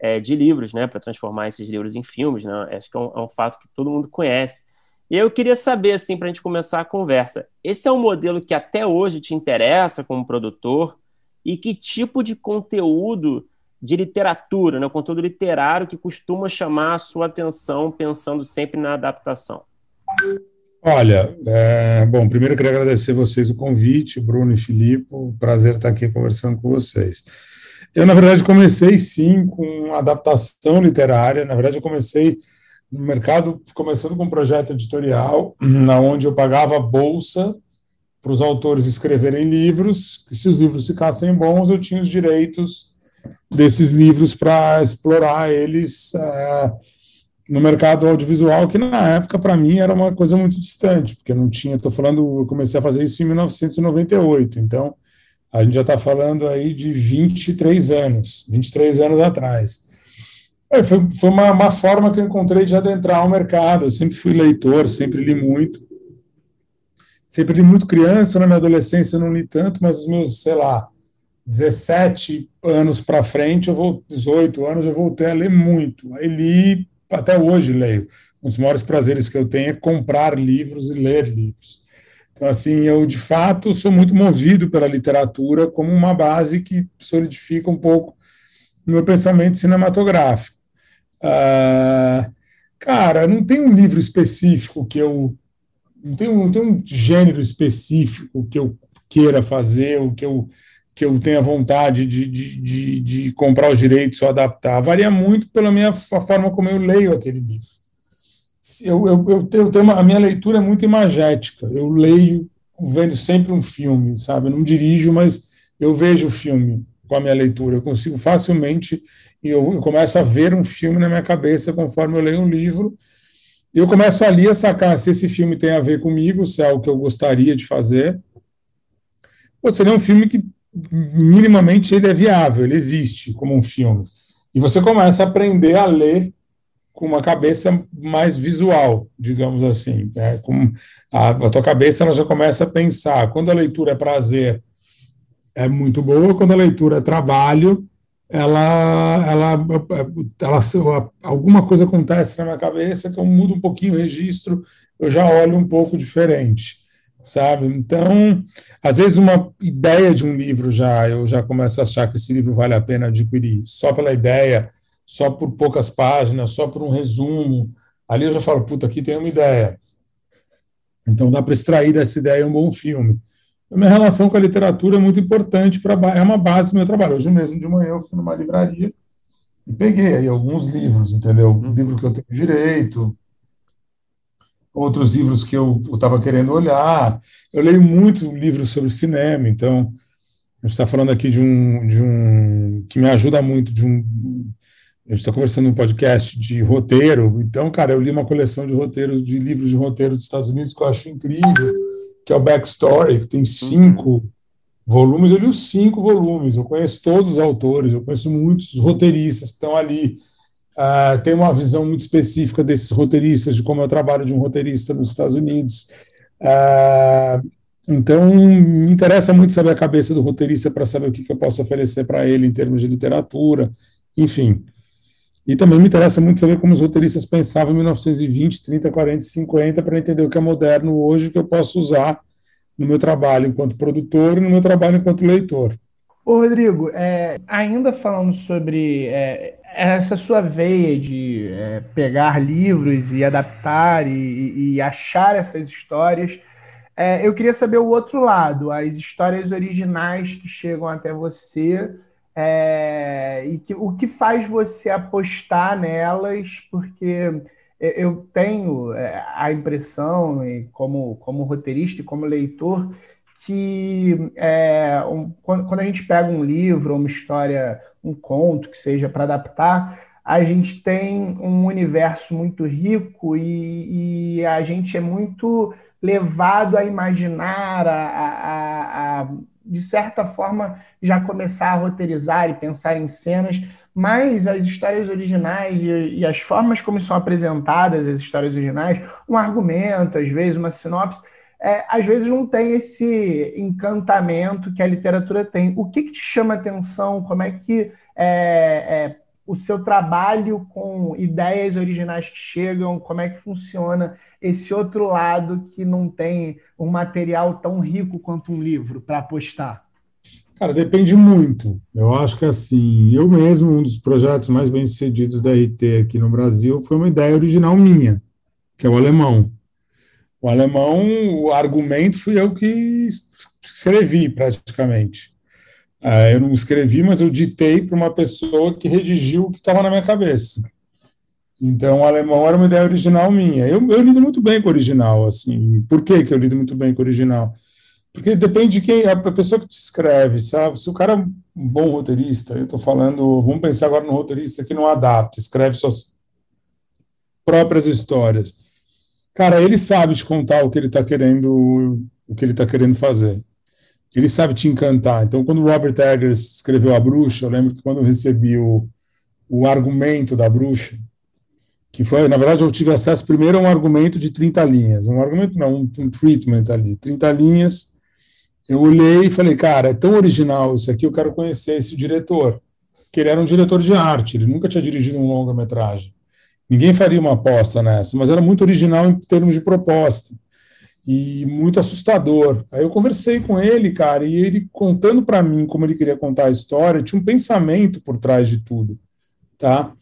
é, de livros, né? Para transformar esses livros em filmes, né? Acho que é um, é um fato que todo mundo conhece. E eu queria saber, assim, para a gente começar a conversa, esse é um modelo que até hoje te interessa como produtor? E que tipo de conteúdo de literatura, né, conteúdo literário que costuma chamar a sua atenção pensando sempre na adaptação? Olha, é, bom, primeiro eu queria agradecer vocês o convite, Bruno e Filipe, prazer estar aqui conversando com vocês. Eu, na verdade, comecei sim com adaptação literária. Na verdade, eu comecei no mercado, começando com um projeto editorial, na onde eu pagava bolsa para os autores escreverem livros. Se os livros ficassem bons, eu tinha os direitos desses livros para explorar eles é, no mercado audiovisual, que na época, para mim, era uma coisa muito distante, porque eu não tinha, estou falando, eu comecei a fazer isso em 1998, então a gente já está falando aí de 23 anos, 23 anos atrás. É, foi, foi uma, uma, forma que eu encontrei de adentrar o mercado. Eu sempre fui leitor, sempre li muito. Sempre li muito criança, na minha adolescência não li tanto, mas os meus, sei lá, 17 anos para frente, eu vou 18 anos, eu voltei a ler muito. Aí li, até hoje leio. Um dos maiores prazeres que eu tenho é comprar livros e ler livros. Então, assim, eu de fato sou muito movido pela literatura como uma base que solidifica um pouco o meu pensamento cinematográfico. Uh, cara, não tem um livro específico que eu. Não tem, não tem um gênero específico que eu queira fazer, o que eu, que eu tenha vontade de, de, de, de comprar os direitos ou adaptar. Varia muito pela minha forma como eu leio aquele livro eu, eu, eu, tenho, eu tenho uma, a minha leitura é muito imagética. Eu leio vendo sempre um filme, sabe? Eu não dirijo, mas eu vejo o filme com a minha leitura. Eu consigo facilmente e eu, eu, começo a ver um filme na minha cabeça conforme eu leio um livro. E eu começo ali a sacar se esse filme tem a ver comigo, se é algo que eu gostaria de fazer. Ou seria um filme que minimamente ele é viável, ele existe como um filme. E você começa a aprender a ler com uma cabeça mais visual, digamos assim. Né? Com a, a tua cabeça ela já começa a pensar. Quando a leitura é prazer, é muito boa. Quando a leitura é trabalho, ela, ela, ela, alguma coisa acontece na minha cabeça que eu mudo um pouquinho o registro, eu já olho um pouco diferente, sabe? Então, às vezes uma ideia de um livro já eu já começo a achar que esse livro vale a pena adquirir só pela ideia só por poucas páginas, só por um resumo. Ali eu já falo, puta, aqui tem uma ideia. Então dá para extrair dessa ideia um bom filme. Minha relação com a literatura é muito importante, pra, é uma base do meu trabalho. Hoje mesmo, de manhã, eu fui numa livraria e peguei aí alguns livros, entendeu? Um livro que eu tenho direito, outros livros que eu estava querendo olhar. Eu leio muito livros sobre cinema, então a gente está falando aqui de um, de um que me ajuda muito, de um a gente está conversando num podcast de roteiro, então, cara, eu li uma coleção de roteiros, de livros de roteiro dos Estados Unidos que eu acho incrível, que é o Backstory, que tem cinco uhum. volumes. Eu li os cinco volumes, eu conheço todos os autores, eu conheço muitos roteiristas que estão ali. Uh, tem uma visão muito específica desses roteiristas, de como é o trabalho de um roteirista nos Estados Unidos. Uh, então, me interessa muito saber a cabeça do roteirista para saber o que, que eu posso oferecer para ele em termos de literatura, enfim. E também me interessa muito saber como os roteiristas pensavam em 1920, 30, 40, 50, para entender o que é moderno hoje, que eu posso usar no meu trabalho enquanto produtor e no meu trabalho enquanto leitor. Ô, Rodrigo, é, ainda falando sobre é, essa sua veia de é, pegar livros e adaptar e, e achar essas histórias, é, eu queria saber o outro lado, as histórias originais que chegam até você é, e que, o que faz você apostar nelas, porque eu tenho é, a impressão, como, como roteirista e como leitor, que é, um, quando, quando, a gente pega um livro, uma história, um conto que seja para adaptar, a gente tem um universo muito rico e, e, a gente é muito levado a imaginar, a, a, a de certa forma, já começar a roteirizar e pensar em cenas, mas as histórias originais e, e, as formas como são apresentadas as histórias originais, um argumento, às vezes, uma sinopse, é, às vezes não tem esse encantamento que a literatura tem. O que, que te chama atenção? Como é que é, é, o seu trabalho com ideias originais que chegam, como é que funciona esse outro lado que não tem um material tão rico quanto um livro para apostar? Cara, depende muito. Eu acho que assim, eu mesmo, um dos projetos mais bem sucedidos da RT aqui no Brasil foi uma ideia original minha, que é o alemão. O alemão, o argumento fui eu que escrevi praticamente. É, eu não escrevi, mas eu ditei para uma pessoa que redigiu o que estava na minha cabeça. Então, o alemão era uma ideia original minha. Eu, eu lido muito bem com o original, assim. Por que, que eu lido muito bem com o original? Porque depende de quem, a pessoa que te escreve, sabe? Se o cara é um bom roteirista, eu estou falando, vamos pensar agora no roteirista que não adapta, escreve suas próprias histórias. Cara, ele sabe te contar o que ele está querendo, o que ele está querendo fazer ele sabe te encantar. Então, quando o Robert Eggers escreveu A Bruxa, eu lembro que quando eu recebi o, o argumento da bruxa, que foi, na verdade, eu tive acesso primeiro a um argumento de 30 linhas, um argumento não, um, um treatment ali, 30 linhas, eu olhei e falei, cara, é tão original isso aqui, eu quero conhecer esse diretor, que ele era um diretor de arte, ele nunca tinha dirigido um longa-metragem. Ninguém faria uma aposta nessa, mas era muito original em termos de proposta e muito assustador. Aí eu conversei com ele, cara, e ele contando para mim como ele queria contar a história, tinha um pensamento por trás de tudo, tá?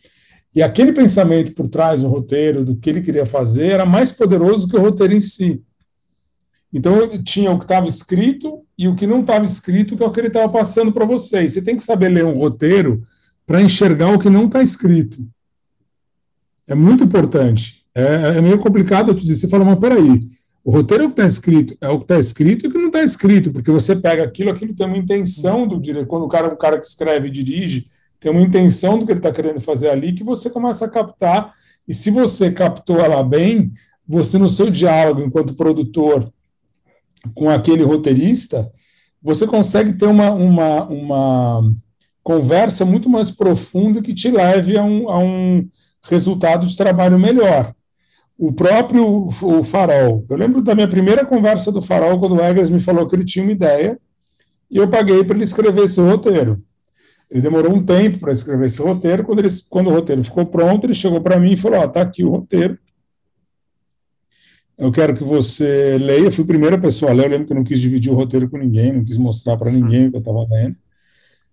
E aquele pensamento por trás do roteiro, do que ele queria fazer, era mais poderoso que o roteiro em si. Então tinha o que estava escrito e o que não estava escrito, que é o que ele estava passando para vocês. Você tem que saber ler um roteiro para enxergar o que não está escrito. É muito importante. É, é meio complicado te dizer. Você fala, mas peraí, o roteiro é o que está escrito, é o que está escrito e o que não está escrito, porque você pega aquilo, aquilo tem uma intenção do diretor. Quando o cara, o cara que escreve e dirige, tem uma intenção do que ele está querendo fazer ali, que você começa a captar. E se você captou ela bem, você no seu diálogo enquanto produtor com aquele roteirista, você consegue ter uma, uma, uma conversa muito mais profunda que te leve a um, a um resultado de trabalho melhor o próprio o Farol. Eu lembro da minha primeira conversa do Farol, quando o Eggers me falou que ele tinha uma ideia, e eu paguei para ele escrever esse roteiro. Ele demorou um tempo para escrever esse roteiro. Quando, ele, quando o roteiro ficou pronto, ele chegou para mim e falou: Está aqui o roteiro. Eu quero que você leia. Eu fui a primeira pessoa a ler. Eu lembro que eu não quis dividir o roteiro com ninguém, não quis mostrar para ninguém o que eu estava lendo.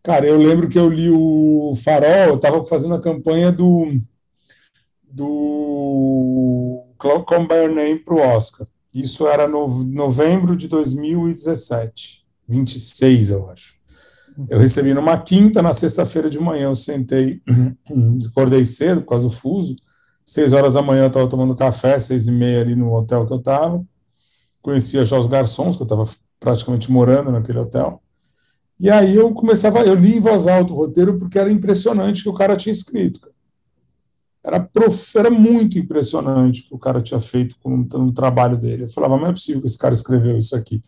Cara, eu lembro que eu li o Farol, eu estava fazendo a campanha do, do Come By Your Name para o Oscar. Isso era no novembro de 2017, 26, eu acho. Eu recebi numa quinta, na sexta-feira de manhã eu sentei, acordei cedo por causa do fuso, seis horas da manhã eu estava tomando café, seis e meia ali no hotel que eu estava, conhecia já os garçons, que eu estava praticamente morando naquele hotel, e aí eu começava, eu li em voz alta o roteiro porque era impressionante que o cara tinha escrito era, prof, era muito impressionante o que o cara tinha feito com no trabalho dele. Eu falava, não é possível que esse cara escreveu isso aqui.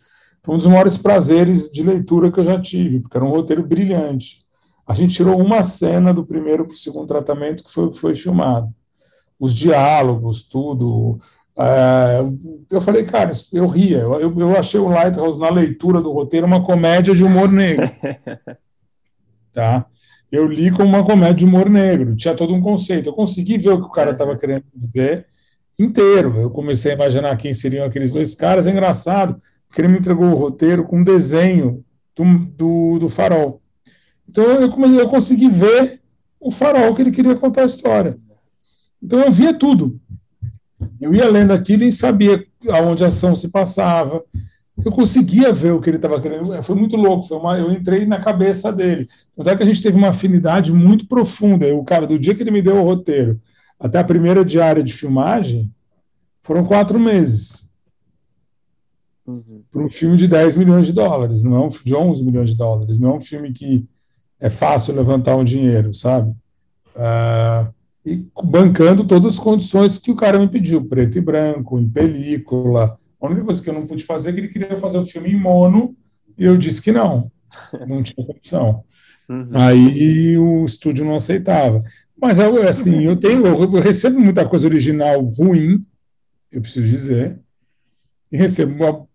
Foi um dos maiores prazeres de leitura que eu já tive, porque era um roteiro brilhante. A gente tirou uma cena do primeiro para o segundo tratamento, que foi o que foi filmado. Os diálogos, tudo. É, eu falei, cara, eu ria. Eu, eu achei o Lighthouse, na leitura do roteiro, uma comédia de humor negro. tá? Eu li como uma comédia de humor negro, tinha todo um conceito. Eu consegui ver o que o cara estava querendo dizer inteiro. Eu comecei a imaginar quem seriam aqueles dois caras. É engraçado, porque ele me entregou o roteiro com um desenho do, do, do farol. Então eu, eu consegui ver o farol que ele queria contar a história. Então eu via tudo. Eu ia lendo aquilo e sabia aonde a ação se passava, eu conseguia ver o que ele estava querendo. Foi muito louco. Foi uma, eu entrei na cabeça dele. Até que a gente teve uma afinidade muito profunda. O cara, do dia que ele me deu o roteiro até a primeira diária de filmagem, foram quatro meses. Uhum. Para um filme de 10 milhões de dólares, não é um de 11 milhões de dólares. Não é um filme que é fácil levantar um dinheiro, sabe? Uh, e bancando todas as condições que o cara me pediu, preto e branco, em película, a única coisa que eu não pude fazer é que ele queria fazer o filme em mono e eu disse que não, não tinha condição. Uhum. Aí o estúdio não aceitava. Mas assim, eu tenho, eu recebo muita coisa original ruim, eu preciso dizer, e recebo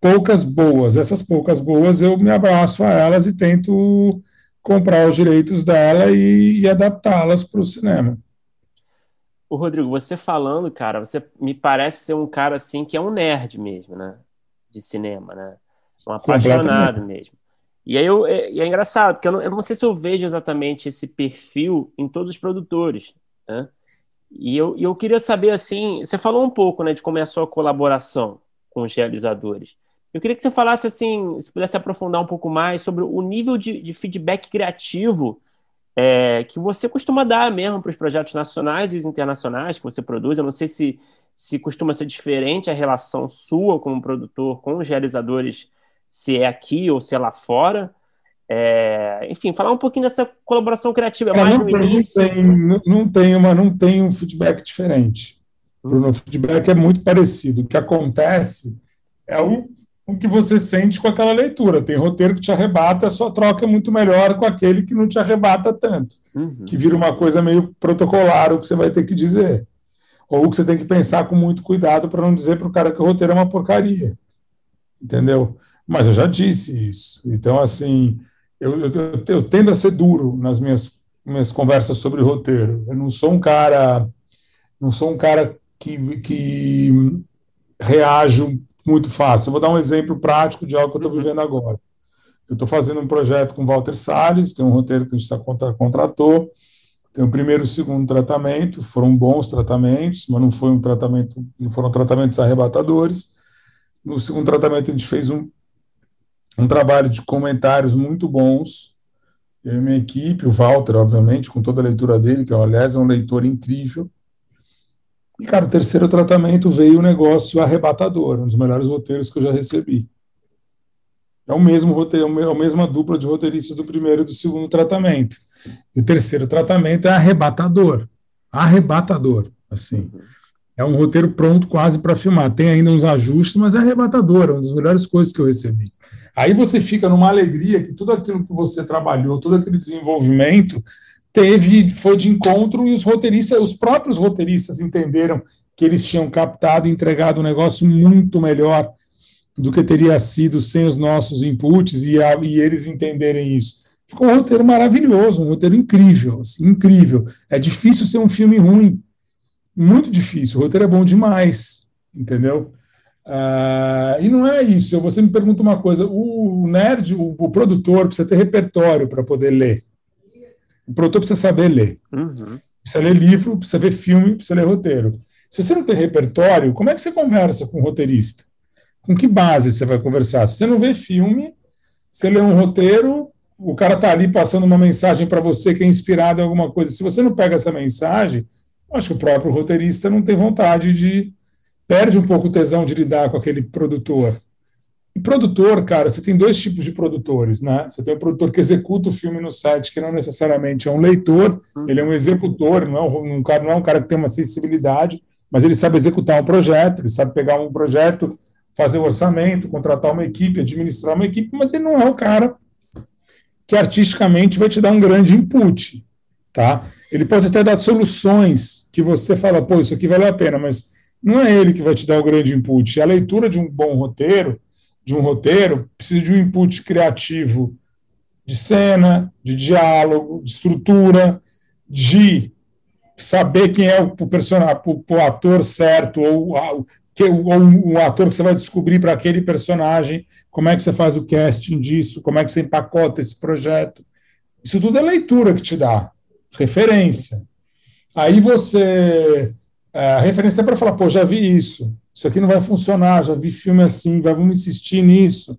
poucas boas. Essas poucas boas eu me abraço a elas e tento comprar os direitos dela e, e adaptá-las para o cinema. O Rodrigo, você falando, cara, você me parece ser um cara assim que é um nerd mesmo, né? De cinema, né? Um apaixonado mesmo. E aí eu, é, e é engraçado, porque eu não, eu não, sei se eu vejo exatamente esse perfil em todos os produtores, né? E eu, eu queria saber, assim, você falou um pouco, né, de como é a sua colaboração com os realizadores. Eu queria que você falasse assim, se pudesse aprofundar um pouco mais sobre o nível de, de feedback criativo é, que você costuma dar mesmo para os projetos nacionais e os internacionais que você produz. Eu não sei se, se costuma ser diferente a relação sua como produtor com os realizadores, se é aqui ou se é lá fora. É, enfim, falar um pouquinho dessa colaboração criativa é, mais no início. Não tem, não, não tem, uma, não tem um feedback diferente. Hum. O feedback é muito parecido. O que acontece é o, o que você sente com aquela leitura. Tem roteiro que te arrebata, a sua troca é muito melhor com aquele que não te arrebata tanto. Uhum. Que vira uma coisa meio protocolar o que você vai ter que dizer. Ou que você tem que pensar com muito cuidado para não dizer para o cara que o roteiro é uma porcaria. Entendeu? Mas eu já disse isso. Então, assim, eu, eu, eu, tendo a ser duro nas minhas, minhas conversas sobre roteiro. Eu não sou um cara, não sou um cara que, que reajo muito fácil. Eu vou dar um exemplo prático de algo que eu estou uhum. vivendo agora. Eu estou fazendo um projeto com Walter Salles, tem um roteiro que a gente contra, contratou, tem o primeiro e o segundo tratamento, foram bons tratamentos, mas não foi um tratamento, não foram tratamentos arrebatadores. No segundo tratamento a gente fez um, um trabalho de comentários muito bons. Eu e minha equipe, o Walter, obviamente, com toda a leitura dele, que aliás é um leitor incrível. E, cara, o terceiro tratamento veio um negócio arrebatador, um dos melhores roteiros que eu já recebi. É o mesmo roteiro, é a mesma dupla de roteiristas do primeiro e do segundo tratamento. E o terceiro tratamento é arrebatador. Arrebatador, assim. É um roteiro pronto quase para filmar. Tem ainda uns ajustes, mas é arrebatador, é uma das melhores coisas que eu recebi. Aí você fica numa alegria que tudo aquilo que você trabalhou, todo aquele desenvolvimento, teve, foi de encontro e os roteiristas, os próprios roteiristas entenderam que eles tinham captado e entregado um negócio muito melhor do que teria sido sem os nossos inputs e, a, e eles entenderem isso. Ficou um roteiro maravilhoso, um roteiro incrível, assim, incrível. É difícil ser um filme ruim, muito difícil. O roteiro é bom demais, entendeu? Uh, e não é isso. Você me pergunta uma coisa: o nerd, o, o produtor, precisa ter repertório para poder ler. O produtor precisa saber ler. Uhum. Precisa ler livro, precisa ver filme, precisa ler roteiro. Se você não tem repertório, como é que você conversa com o roteirista? Com que base você vai conversar? Se você não vê filme, você lê um roteiro, o cara está ali passando uma mensagem para você que é inspirado em alguma coisa. Se você não pega essa mensagem, acho que o próprio roteirista não tem vontade de perde um pouco o tesão de lidar com aquele produtor. E produtor, cara, você tem dois tipos de produtores, né? Você tem o produtor que executa o filme no set, que não necessariamente é um leitor, uhum. ele é um executor, não é um, um cara, não é um cara que tem uma sensibilidade, mas ele sabe executar um projeto, ele sabe pegar um projeto, fazer o um orçamento, contratar uma equipe, administrar uma equipe, mas ele não é o cara que artisticamente vai te dar um grande input, tá? Ele pode até dar soluções que você fala, pô, isso aqui valeu a pena, mas não é ele que vai te dar o grande input. A leitura de um bom roteiro, de um roteiro, precisa de um input criativo de cena, de diálogo, de estrutura, de saber quem é o personagem, o, ator certo ou o ator que você vai descobrir para aquele personagem, como é que você faz o casting disso, como é que você empacota esse projeto. Isso tudo é leitura que te dá, referência. Aí você é, a referência é para falar, pô, já vi isso, isso aqui não vai funcionar, já vi filme assim, vamos insistir nisso.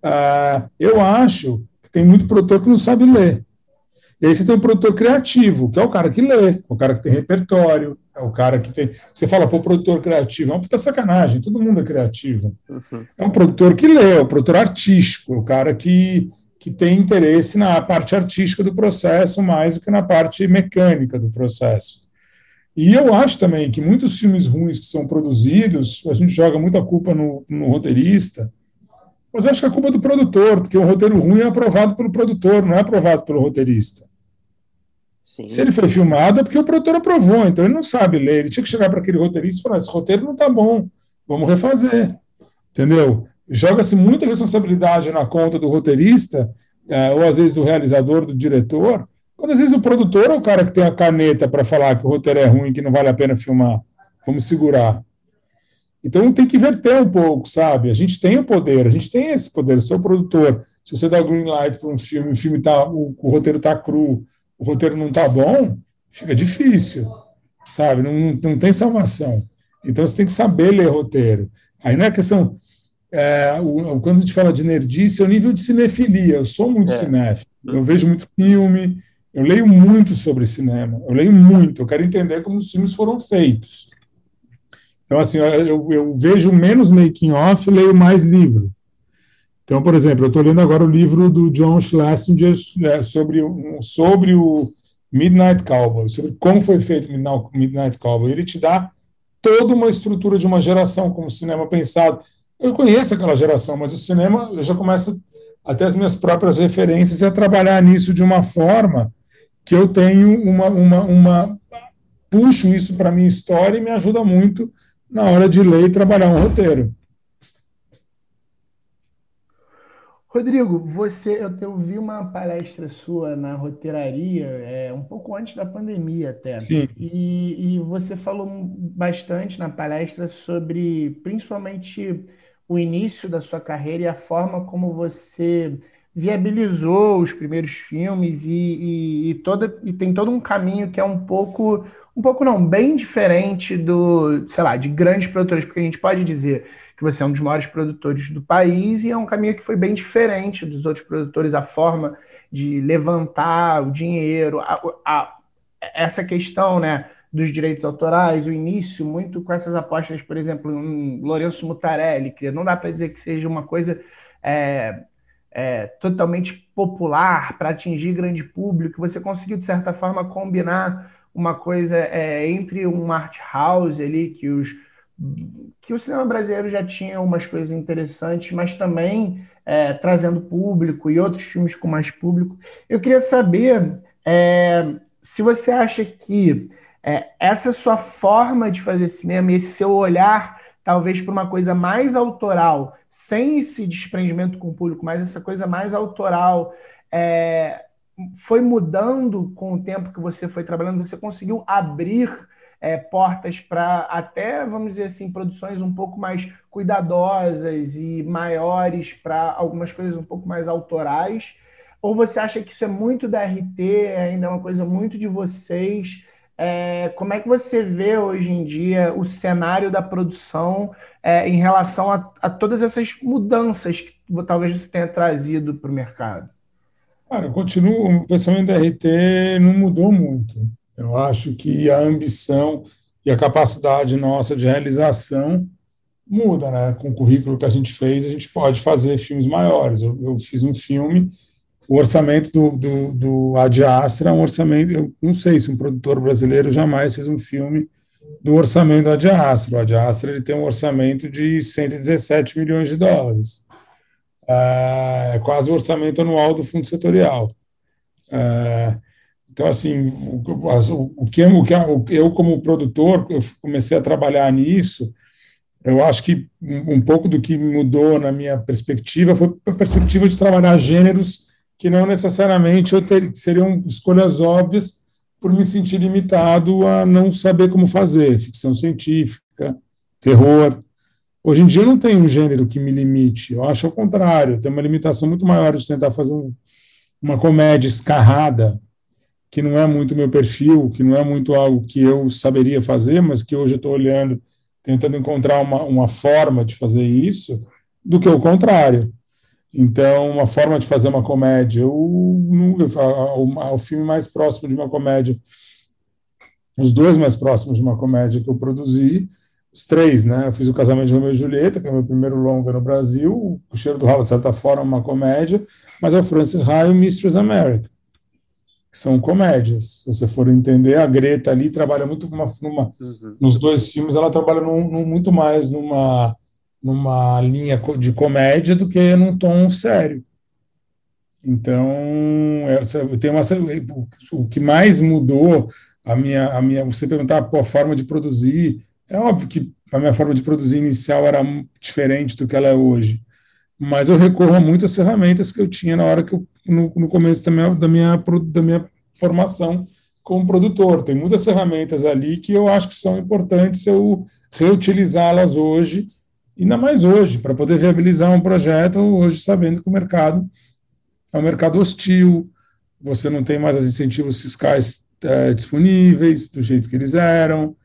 É, eu acho que tem muito produtor que não sabe ler. E aí você tem um produtor criativo, que é o cara que lê, o cara que tem repertório, é o cara que tem. Você fala, pô, produtor criativo, é uma puta sacanagem, todo mundo é criativo. Uhum. É um produtor que lê, é um produtor artístico, é o cara que, que tem interesse na parte artística do processo mais do que na parte mecânica do processo. E eu acho também que muitos filmes ruins que são produzidos, a gente joga muita culpa no, no roteirista, mas acho que a culpa é do produtor, porque o roteiro ruim é aprovado pelo produtor, não é aprovado pelo roteirista. Sim. Se ele foi filmado, é porque o produtor aprovou, então ele não sabe ler. Ele tinha que chegar para aquele roteirista e falar: esse roteiro não está bom, vamos refazer. Entendeu? Joga-se muita responsabilidade na conta do roteirista, é, ou às vezes do realizador, do diretor, quando às vezes o produtor é o cara que tem a caneta para falar que o roteiro é ruim, que não vale a pena filmar. Vamos segurar. Então tem que inverter um pouco, sabe? A gente tem o poder, a gente tem esse poder. Se o produtor, se você dá green light para um filme, o filme tá, o, o roteiro está cru, o roteiro não está bom, fica difícil, sabe? Não, não tem salvação. Então você tem que saber ler roteiro. Aí não é questão é, o, quando a gente fala de nerdice, é o nível de cinefilia. Eu sou muito é. cinéfilo, eu vejo muito filme, eu leio muito sobre cinema, eu leio muito, eu quero entender como os filmes foram feitos. Então, assim, eu, eu vejo menos making-off e leio mais livro. Então, por exemplo, eu estou lendo agora o livro do John Schlesinger é, sobre, sobre o Midnight Cowboy, sobre como foi feito Midnight Cowboy. Ele te dá toda uma estrutura de uma geração, como o cinema pensado. Eu conheço aquela geração, mas o cinema, eu já começo a ter as minhas próprias referências a trabalhar nisso de uma forma que eu tenho uma. uma, uma puxo isso para minha história e me ajuda muito na hora de ler e trabalhar um roteiro. Rodrigo, você, eu, eu vi uma palestra sua na roteiraria, é, um pouco antes da pandemia até. Sim. E, e você falou bastante na palestra sobre, principalmente, o início da sua carreira e a forma como você viabilizou os primeiros filmes e, e, e, toda, e tem todo um caminho que é um pouco, um pouco não, bem diferente do, sei lá, de grandes produtores, porque a gente pode dizer que você é um dos maiores produtores do país e é um caminho que foi bem diferente dos outros produtores, a forma de levantar o dinheiro, a, a, essa questão, né, dos direitos autorais, o início muito com essas apostas, por exemplo, em Lourenço Mutarelli, que não dá para dizer que seja uma coisa é, é, totalmente popular para atingir grande público, você conseguiu, de certa forma, combinar uma coisa é, entre um art house ali, que os que o cinema brasileiro já tinha umas coisas interessantes, mas também é, trazendo público e outros filmes com mais público. Eu queria saber é, se você acha que é, essa sua forma de fazer cinema, esse seu olhar, talvez para uma coisa mais autoral, sem esse desprendimento com o público, mas essa coisa mais autoral, é, foi mudando com o tempo que você foi trabalhando? Você conseguiu abrir é, portas para até, vamos dizer assim, produções um pouco mais cuidadosas e maiores para algumas coisas um pouco mais autorais? Ou você acha que isso é muito da RT, ainda é uma coisa muito de vocês? É, como é que você vê hoje em dia o cenário da produção é, em relação a, a, todas essas mudanças que talvez você tenha trazido para o mercado? Cara, continua, o pensamento da RT não mudou muito. Eu acho que a ambição e a capacidade nossa de realização muda, né? Com o currículo que a gente fez, a gente pode fazer filmes maiores. Eu, eu fiz um filme, o orçamento do, do, do Ad Astra é um orçamento, eu não sei se um produtor brasileiro jamais fez um filme do orçamento do Ad Astra. O Ad Astra ele tem um orçamento de 117 milhões de dólares. É, é quase o orçamento anual do fundo setorial. É, então, assim, o, que, o que eu, como produtor, eu comecei a trabalhar nisso, eu acho que um pouco do que mudou na minha perspectiva foi a perspectiva de trabalhar gêneros que não necessariamente eu ter, seriam escolhas óbvias por me sentir limitado a não saber como fazer, ficção científica, terror. Hoje em dia eu não tenho um gênero que me limite, eu acho ao contrário, tenho uma limitação muito maior de tentar fazer um, uma comédia escarrada, que não é muito meu perfil, que não é muito algo que eu saberia fazer, mas que hoje eu estou olhando, tentando encontrar uma, uma forma de fazer isso, do que o contrário. Então, uma forma de fazer uma comédia, eu, o, o filme mais próximo de uma comédia, os dois mais próximos de uma comédia que eu produzi, os três, né? Eu fiz o Casamento de Romeu e Julieta, que é o meu primeiro longa no Brasil, O Cheiro do Ralo, de certa forma, é uma comédia, mas é o Francis Ha e o Mistress America que são comédias. Se você for entender, a Greta ali trabalha muito numa, numa uhum. nos dois filmes, ela trabalha num, num, muito mais numa, numa linha de comédia do que num tom sério. Então, eu tenho uma, o que mais mudou a minha, a minha, você perguntar a forma de produzir, é óbvio que a minha forma de produzir inicial era diferente do que ela é hoje, mas eu recorro a muitas ferramentas que eu tinha na hora que eu no, no começo da minha, da, minha, da minha formação como produtor. Tem muitas ferramentas ali que eu acho que são importantes eu reutilizá-las hoje, ainda mais hoje, para poder viabilizar um projeto, hoje sabendo que o mercado é um mercado hostil, você não tem mais os incentivos fiscais é, disponíveis do jeito que eles eram,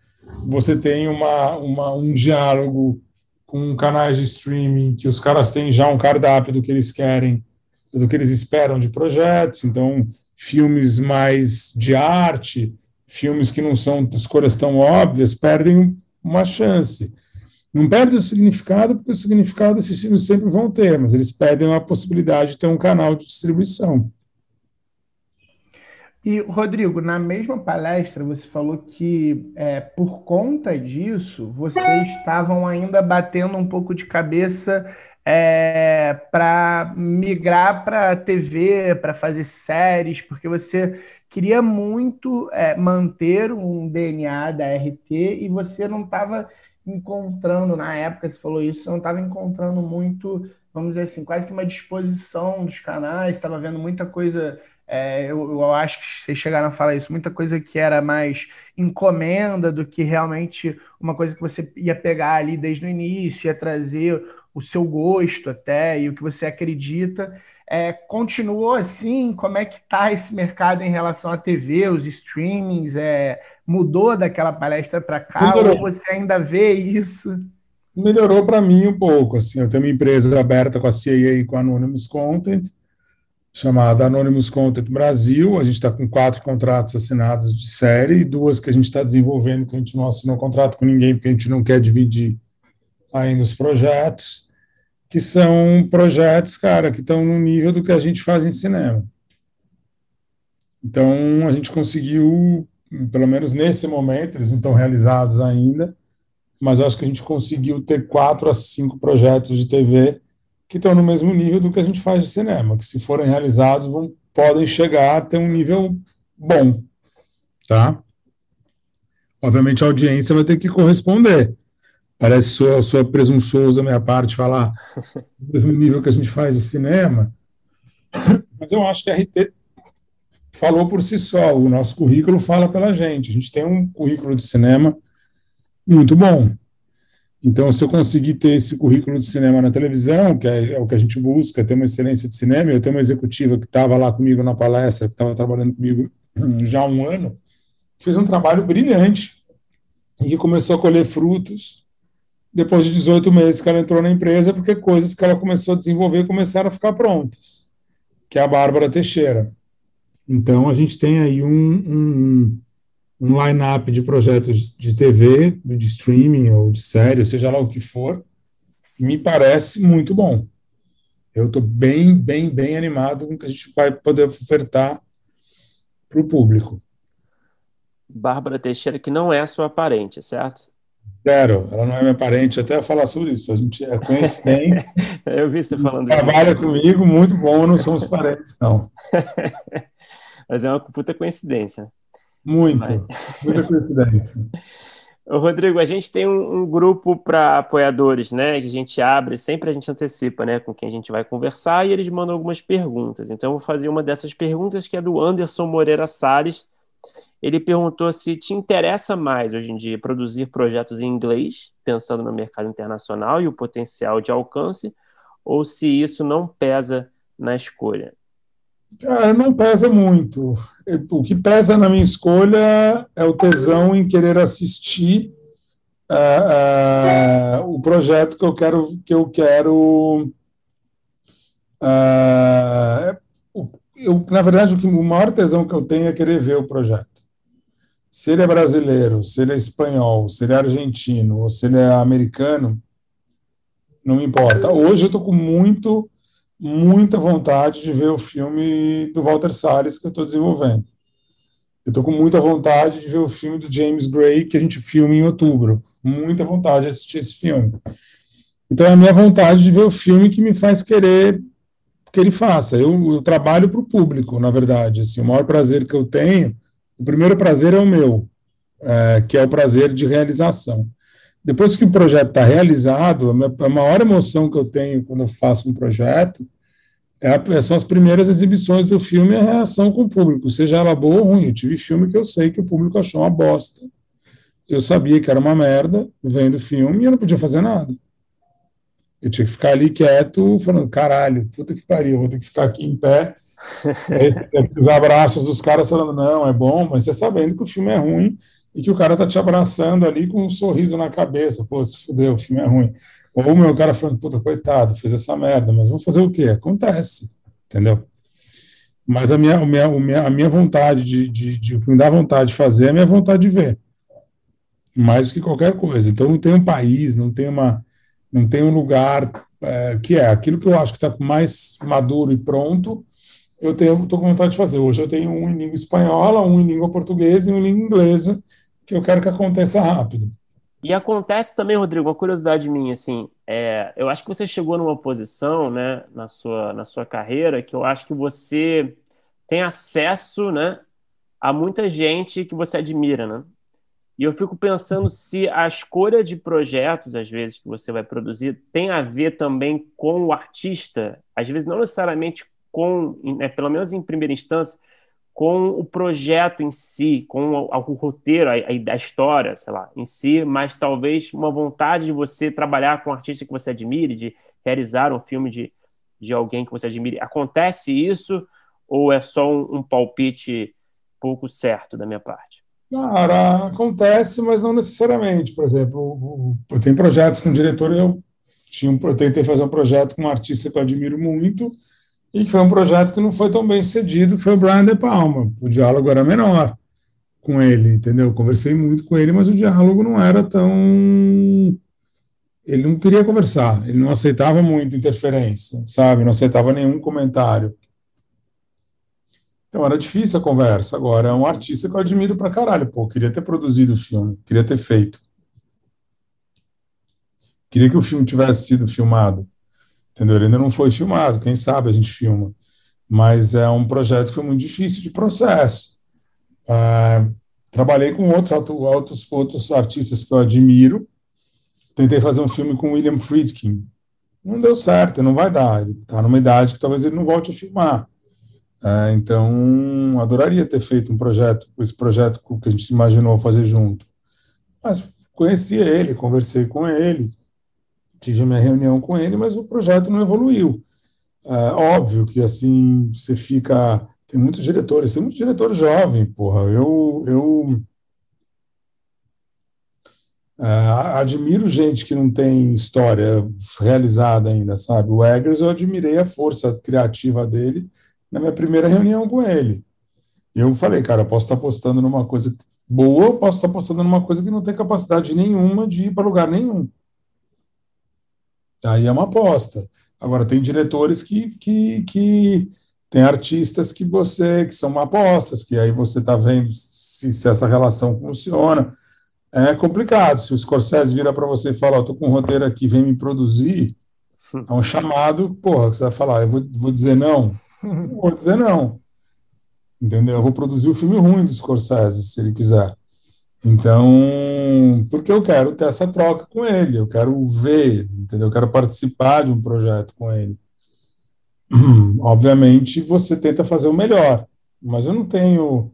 você tem uma, uma, um diálogo com canais de streaming que os caras têm já um cardápio do que eles querem, do que eles esperam de projetos. Então, filmes mais de arte, filmes que não são escolhas tão óbvias, perdem uma chance. Não perdem o significado, porque o significado esses filmes sempre vão ter, mas eles perdem a possibilidade de ter um canal de distribuição. E, Rodrigo, na mesma palestra, você falou que, é, por conta disso, vocês estavam ainda batendo um pouco de cabeça é, para migrar para TV, para fazer séries, porque você queria muito é, manter um DNA da RT e você não estava encontrando, na época você falou isso, você não estava encontrando muito, vamos dizer assim, quase que uma disposição dos canais, estava vendo muita coisa é, eu, eu, acho que vocês chegaram a falar isso, muita coisa que era mais encomenda do que realmente uma coisa que você ia pegar ali desde o início, ia trazer o seu gosto até e o que você acredita. É, continuou assim? Como é que está esse mercado em relação à TV, os streamings? É, mudou daquela palestra para cá Melhorou. ou você ainda vê isso? Melhorou para mim um pouco. Assim, eu tenho uma empresa aberta com a CIA e com a Anonymous Content chamada Anonymous Content Brasil. A gente está com quatro contratos assinados de série e duas que a gente está desenvolvendo, que a gente não assinou contrato com ninguém, porque a gente não quer dividir ainda os projetos, que são projetos, cara, que estão no nível do que a gente faz em cinema. Então, a gente conseguiu, pelo menos nesse momento, eles não estão realizados ainda, mas acho que a gente conseguiu ter quatro a cinco projetos de TV que estão no mesmo nível do que a gente faz de cinema, que se forem realizados vão, podem chegar a ter um nível bom, tá? Obviamente a audiência vai ter que corresponder. Parece sua, sua presunçoso da minha parte falar do nível que a gente faz de cinema, mas eu acho que a RT falou por si só, o nosso currículo fala pela gente. A gente tem um currículo de cinema muito bom. Então, se eu conseguir ter esse currículo de cinema na televisão, que é, é o que a gente busca, ter uma excelência de cinema, eu tenho uma executiva que estava lá comigo na palestra, que estava trabalhando comigo já há um ano, fez um trabalho brilhante e que começou a colher frutos depois de 18 meses que ela entrou na empresa, porque coisas que ela começou a desenvolver começaram a ficar prontas, que é a Bárbara Teixeira. Então, a gente tem aí um, um um line-up de projetos de TV, de streaming ou de série, seja lá o que for, me parece muito bom. Eu estou bem, bem, bem animado com o que a gente vai poder ofertar para o público. Bárbara Teixeira, que não é sua parente, certo? Zero, ela não é minha parente, até falar sobre isso. A gente é coincidente. Eu vi você falando Trabalha comigo, muito bom, não somos parentes, não. Mas é uma puta coincidência. Muito, muita coincidência. Rodrigo, a gente tem um, um grupo para apoiadores, né? Que a gente abre, sempre a gente antecipa, né? Com quem a gente vai conversar e eles mandam algumas perguntas. Então, eu vou fazer uma dessas perguntas que é do Anderson Moreira Salles. Ele perguntou se te interessa mais hoje em dia produzir projetos em inglês, pensando no mercado internacional e o potencial de alcance, ou se isso não pesa na escolha. Ah, não pesa muito. O que pesa na minha escolha é o tesão em querer assistir uh, uh, o projeto que eu quero que eu quero uh, eu, na verdade o, que, o maior tesão que eu tenho é querer ver o projeto se ele é brasileiro, se ele é espanhol, se ele é argentino ou se ele é americano, não me importa. Hoje eu estou com muito muita vontade de ver o filme do Walter Salles que eu estou desenvolvendo. Eu estou com muita vontade de ver o filme do James Gray que a gente filma em outubro. Muita vontade de assistir esse filme. Então é a minha vontade de ver o filme que me faz querer que ele faça. Eu, eu trabalho para o público, na verdade. Assim, o maior prazer que eu tenho, o primeiro prazer é o meu, é, que é o prazer de realização. Depois que o projeto está realizado, a, maior emoção que eu tenho quando eu faço um projeto é, são as primeiras exibições do filme e a reação com o público, seja ela boa ou ruim. Eu tive filme que eu sei que o público achou uma bosta. Eu sabia que era uma merda vendo o filme e eu não podia fazer nada. Eu tinha que ficar ali quieto, falando, caralho, puta que pariu, vou ter que ficar aqui em pé. Os abraços dos caras falando, não, é bom, mas você sabendo que o filme é ruim e que o cara tá te abraçando ali com um sorriso na cabeça. Pô, se fudeu, o filme é ruim. Ou o meu cara falando, puta, coitado, fez essa merda, mas vamos fazer o quê? Acontece, entendeu? Mas a minha, a minha, a minha vontade de, de, de, o que me dá vontade de fazer é a minha vontade de ver. Mais do que qualquer coisa. Então não tem um país, não tem uma, não tem um lugar é, que é aquilo que eu acho que está mais maduro e pronto. Eu tenho, estou com vontade de fazer. Hoje eu tenho um em língua espanhola, um em língua portuguesa e um em língua inglesa que eu quero que aconteça rápido. E acontece também, Rodrigo, uma curiosidade minha, assim, é, eu acho que você chegou numa posição, né, na sua, na sua carreira, que eu acho que você tem acesso, né, a muita gente que você admira, né? E eu fico pensando se a escolha de projetos, às vezes, que você vai produzir, tem a ver também com o artista, às vezes não necessariamente com, né, pelo menos em primeira instância, com o projeto em si, com o, o roteiro, a, a, história, sei lá, em si, mas talvez uma vontade de você trabalhar com um artista que você admire, de realizar um filme de, de alguém que você admire. Acontece isso ou é só um, um palpite pouco certo da minha parte? Cara, acontece, mas não necessariamente. Por exemplo, eu tenho projetos com diretor, eu, tinha, eu tentei fazer um projeto com um artista que eu admiro muito, e foi um projeto que não foi tão bem sucedido, que foi o Brian De Palma. O diálogo era menor com ele, entendeu? Eu conversei muito com ele, mas o diálogo não era tão. Ele não queria conversar, ele não aceitava muito interferência, sabe? Não aceitava nenhum comentário. Então era difícil a conversa. Agora, é um artista que eu admiro pra caralho. Pô, queria ter produzido o filme, queria ter feito. Queria que o filme tivesse sido filmado entendeu? Ele ainda não foi filmado, quem sabe a gente filma. Mas é um projeto que foi muito difícil de processo. Ah, trabalhei com outros, outros, outros artistas que eu admiro. Tentei fazer um filme com William Friedkin. Não deu certo, não vai dar. Ele está numa idade que talvez ele não volte a filmar. Ah, então, adoraria ter feito um projeto, esse projeto que a gente imaginou fazer junto. Mas conheci ele, conversei com ele, tive minha reunião com ele, mas o projeto não evoluiu. É, óbvio que assim você fica. Tem muitos diretores, tem muito diretor jovem, porra. Eu, eu é, admiro gente que não tem história realizada ainda, sabe? O Eggers, eu admirei a força criativa dele na minha primeira reunião com ele. Eu falei, cara, posso estar apostando numa coisa boa, posso estar apostando numa coisa que não tem capacidade nenhuma de ir para lugar nenhum. Aí é uma aposta. Agora, tem diretores que, que, que tem artistas que você que são apostas, que aí você está vendo se, se, essa relação funciona. É complicado. Se o Scorsese vira para você e fala, estou com um roteiro aqui, vem me produzir, é um chamado, porra, que você vai falar, eu vou, vou dizer não? Não vou dizer não. Entendeu? Eu vou produzir o filme ruim do Scorsese, se ele quiser. Então, porque eu quero ter essa troca com ele, eu quero ver, entendeu? Eu quero participar de um projeto com ele. Obviamente, você tenta fazer o melhor, mas eu não tenho.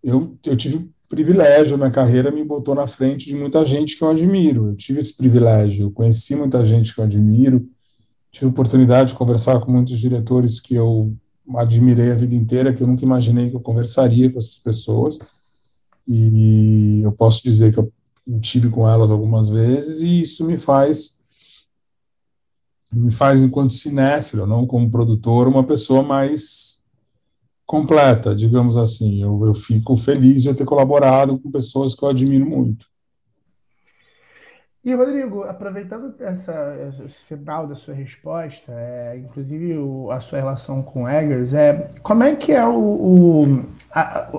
Eu, eu tive privilégio, minha carreira me botou na frente de muita gente que eu admiro. Eu tive esse privilégio, eu conheci muita gente que eu admiro, tive oportunidade de conversar com muitos diretores que eu admirei a vida inteira, que eu nunca imaginei que eu conversaria com essas pessoas e eu posso dizer que eu tive com elas algumas vezes e isso me faz me faz enquanto cinéfilo, não como produtor, uma pessoa mais completa, digamos assim. Eu, eu fico feliz de ter colaborado com pessoas que eu admiro muito. E, Rodrigo, aproveitando essa, esse final da sua resposta, é, inclusive o, a sua relação com Eggers, é, como é que é o, o a,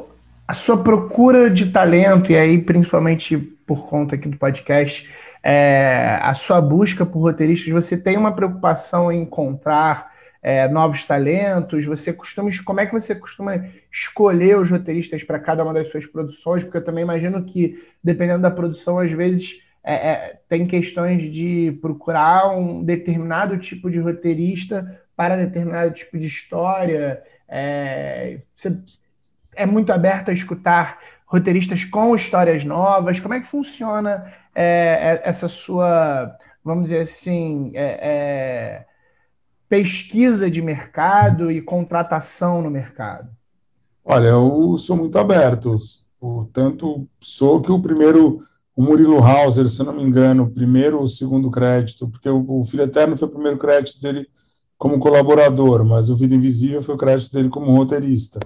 a sua procura de talento, e aí principalmente por conta aqui do podcast, é, a sua busca por roteiristas, você tem uma preocupação em encontrar é, novos talentos? Você costuma, como é que você costuma escolher os roteiristas para cada uma das suas produções? Porque eu também imagino que, dependendo da produção, às vezes é, é, tem questões de procurar um determinado tipo de roteirista para determinado tipo de história. É, você é muito aberto a escutar roteiristas com histórias novas? Como é que funciona é, é essa sua, vamos dizer assim, é, é, pesquisa de mercado e contratação no mercado? Olha, eu sou muito aberto. Portanto, sou que o primeiro, o Murilo Hauser, se não me engano, primeiro ou segundo crédito, porque o, o Filho Eterno foi o primeiro crédito dele como colaborador, mas o Vida Invisível foi o crédito dele como roteirista.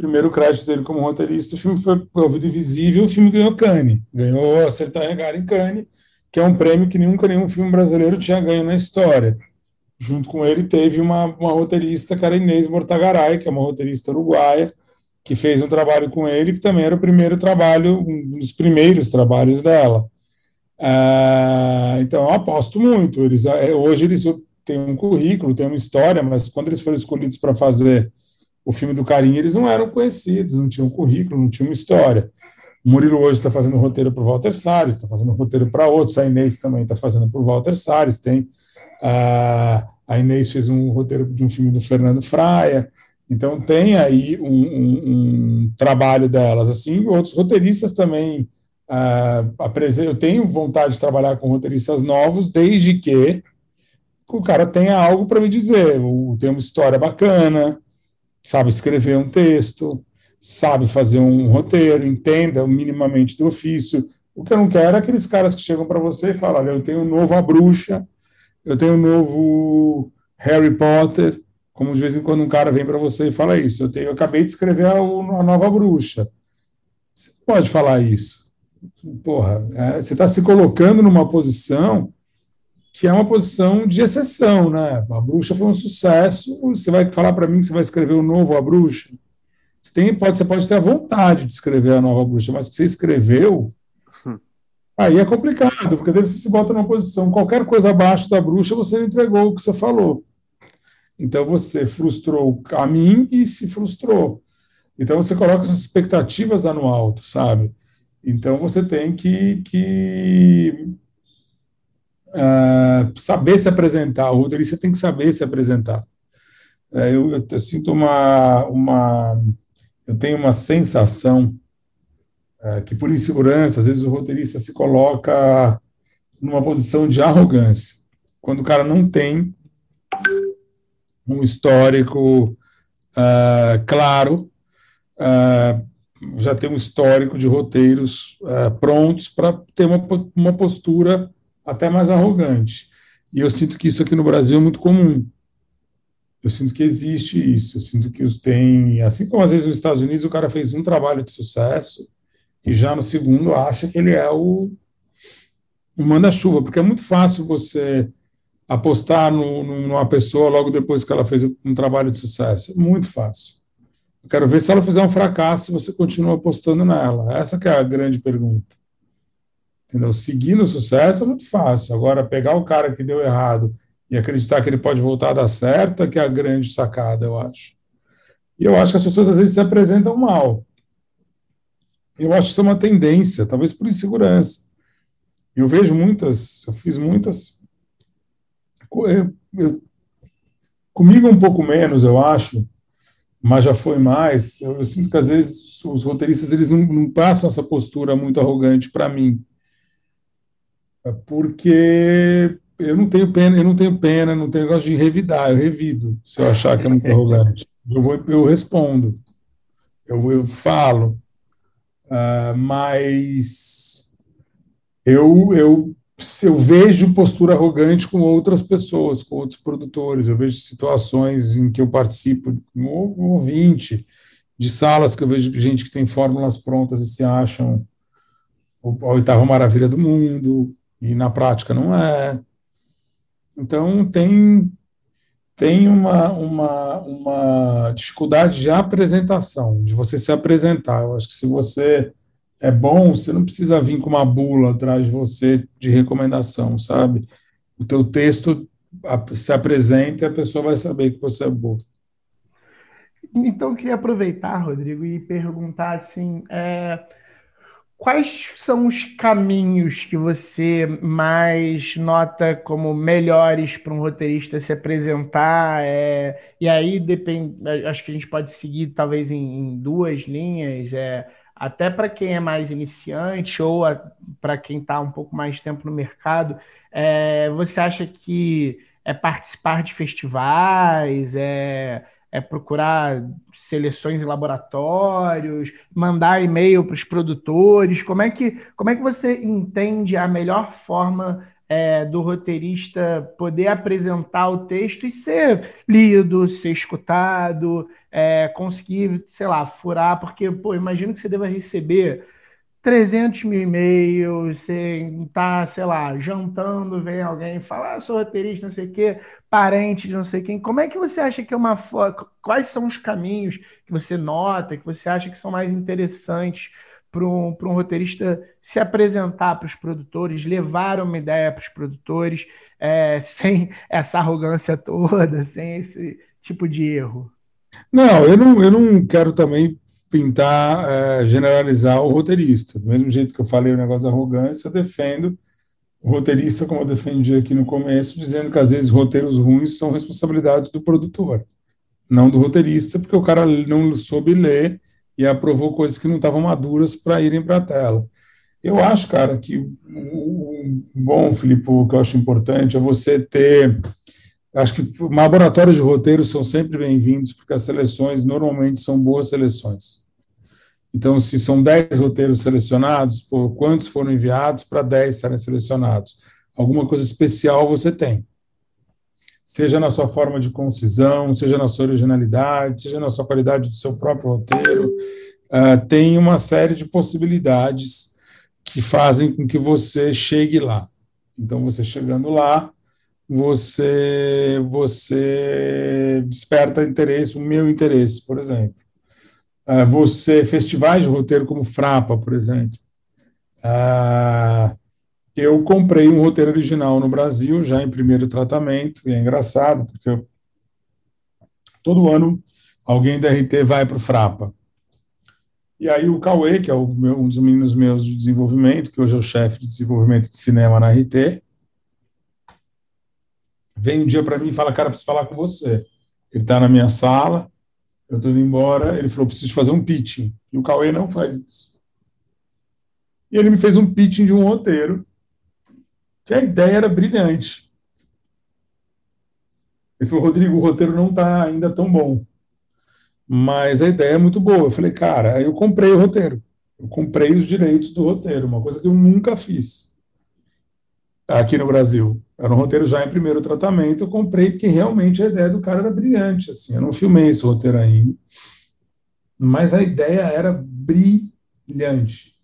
Primeiro crédito dele como roteirista, o filme foi O Vida Invisível, o filme ganhou Cannes, ganhou Acertar Regar em Cannes, que é um prêmio que nunca nenhum filme brasileiro tinha ganho na história. Junto com ele teve uma, uma roteirista, era Inês Mortagaray, que é uma roteirista uruguaia, que fez um trabalho com ele, que também era o primeiro trabalho, um dos primeiros trabalhos dela. Ah, então, eu aposto muito. Eles, é, hoje eles têm um currículo, têm uma história, mas quando eles foram escolhidos para fazer o filme do Carinho, eles não eram conhecidos, não tinham currículo, não tinham história. O Murilo hoje está fazendo roteiro para o Walter Salles, está fazendo roteiro para outros, a Inês também está fazendo para o Walter Salles, tem ah, a Inês fez um roteiro de um filme do Fernando Fraia, então tem aí um, um, um trabalho delas, assim, outros roteiristas também uh, eu tenho vontade de trabalhar com roteiristas novos, desde que o cara tenha algo para me dizer, tem uma história bacana, sabe escrever um texto, sabe fazer um roteiro, entenda minimamente do ofício. O que eu não quero é aqueles caras que chegam para você e falam: olha, eu tenho um novo A Bruxa, eu tenho um novo Harry Potter, como de vez em quando um cara vem para você e fala isso. Eu, tenho, eu acabei de escrever a, a nova bruxa. Você pode falar isso. Porra, é, você está se colocando numa posição que é uma posição de exceção, né? A bruxa foi um sucesso. Você vai falar para mim que você vai escrever o um novo A Bruxa? Você, tem, pode, você pode ter a vontade de escrever a nova bruxa, mas que você escreveu, hum. aí é complicado, porque daí você se bota numa posição, qualquer coisa abaixo da bruxa, você entregou o que você falou. Então você frustrou a mim e se frustrou. Então você coloca suas expectativas no alto, sabe? Então você tem que, que uh, saber se apresentar. O roteirista tem que saber se apresentar. Uh, eu, eu, eu, sinto uma, uma. Eu tenho uma sensação uh, que, por insegurança, às vezes o roteirista se coloca numa posição de arrogância. Quando o cara não tem um histórico uh, claro, já tem um histórico de roteiros prontos para ter uma, uma postura até mais arrogante. E eu sinto que isso aqui no Brasil é muito comum. Eu sinto que existe isso. Eu sinto que os tem, assim como às vezes nos Estados Unidos o cara fez um trabalho de sucesso e já no segundo acha que ele é o, o manda-chuva, porque é muito fácil você apostar no, numa pessoa logo depois que ela fez um trabalho de sucesso. É muito fácil. Eu quero ver se ela fizer um fracasso, você continua apostando nela. Essa é a grande pergunta. Entendeu? Seguir no sucesso é muito fácil. Agora, pegar o cara que deu errado e acreditar que ele pode voltar a dar certo é que é a grande sacada, eu acho. E eu acho que as pessoas às vezes se apresentam mal. Eu acho que isso é uma tendência, talvez por insegurança. Eu vejo muitas, eu fiz muitas eu, eu, comigo um pouco menos, eu acho, mas já foi mais. Eu, eu sinto que às vezes os roteiristas eles não, não passam essa postura muito arrogante para mim, porque eu não tenho pena, eu não tenho pena, não tenho negócio de revidar, eu revido se eu achar que é muito arrogante. Eu, vou, eu respondo, eu, eu falo, uh, mas eu, eu eu vejo postura arrogante com outras pessoas, com outros produtores. Eu vejo situações em que eu participo, como ouvinte, de salas que eu vejo gente que tem fórmulas prontas e se acham a oitava maravilha do mundo, e na prática não é. Então, tem, tem uma, uma, uma dificuldade de apresentação, de você se apresentar. Eu acho que se você é bom, você não precisa vir com uma bula atrás de você de recomendação, sabe? O teu texto se apresenta e a pessoa vai saber que você é bom. Então, eu queria aproveitar, Rodrigo, e perguntar assim, é, quais são os caminhos que você mais nota como melhores para um roteirista se apresentar? É, e aí depende, acho que a gente pode seguir talvez em, em duas linhas. É, até para quem é mais iniciante ou para quem está um pouco mais tempo no mercado, é, você acha que é participar de festivais, é, é procurar seleções em laboratórios, mandar e-mail para os produtores? Como é, que, como é que você entende a melhor forma é, do roteirista poder apresentar o texto e ser lido, ser escutado, é, conseguir, sei lá, furar, porque, pô, imagino que você deva receber 300 mil e-mails, você tá, sei lá, jantando, vem alguém e fala, ah, sou roteirista, não sei o quê, parente de não sei quem. Como é que você acha que é uma Quais são os caminhos que você nota, que você acha que são mais interessantes para um, um roteirista se apresentar para os produtores, levar uma ideia para os produtores, é, sem essa arrogância toda, sem esse tipo de erro? Não, eu não, eu não quero também pintar, é, generalizar o roteirista. Do mesmo jeito que eu falei o negócio da arrogância, eu defendo o roteirista, como eu defendi aqui no começo, dizendo que às vezes roteiros ruins são responsabilidade do produtor, não do roteirista, porque o cara não soube ler e aprovou coisas que não estavam maduras para irem para a tela. Eu acho, cara, que o, bom, Filipe, o que eu acho importante é você ter. Acho que laboratórios de roteiro são sempre bem-vindos, porque as seleções normalmente são boas seleções. Então, se são 10 roteiros selecionados, por quantos foram enviados para 10 estarem selecionados? Alguma coisa especial você tem. Seja na sua forma de concisão, seja na sua originalidade, seja na sua qualidade do seu próprio roteiro, uh, tem uma série de possibilidades que fazem com que você chegue lá. Então, você chegando lá, você, você desperta interesse, o meu interesse, por exemplo. Uh, você, festivais de roteiro como Frapa, por exemplo. Uh, eu comprei um roteiro original no Brasil, já em primeiro tratamento, e é engraçado, porque eu, todo ano alguém da RT vai para o Frapa. E aí o Cauê, que é meu, um dos meninos meus de desenvolvimento, que hoje é o chefe de desenvolvimento de cinema na RT, vem um dia para mim e fala, cara, preciso falar com você. Ele está na minha sala, eu estou indo embora, ele falou, preciso fazer um pitching. E o Cauê não faz isso. E ele me fez um pitching de um roteiro, que a ideia era brilhante. Ele falou, Rodrigo, o roteiro não está ainda tão bom, mas a ideia é muito boa. Eu falei, cara, eu comprei o roteiro. Eu comprei os direitos do roteiro, uma coisa que eu nunca fiz aqui no Brasil. Era um roteiro já em primeiro tratamento, eu comprei porque realmente a ideia do cara era brilhante, assim, eu não filmei esse roteiro ainda, mas a ideia era brilhante.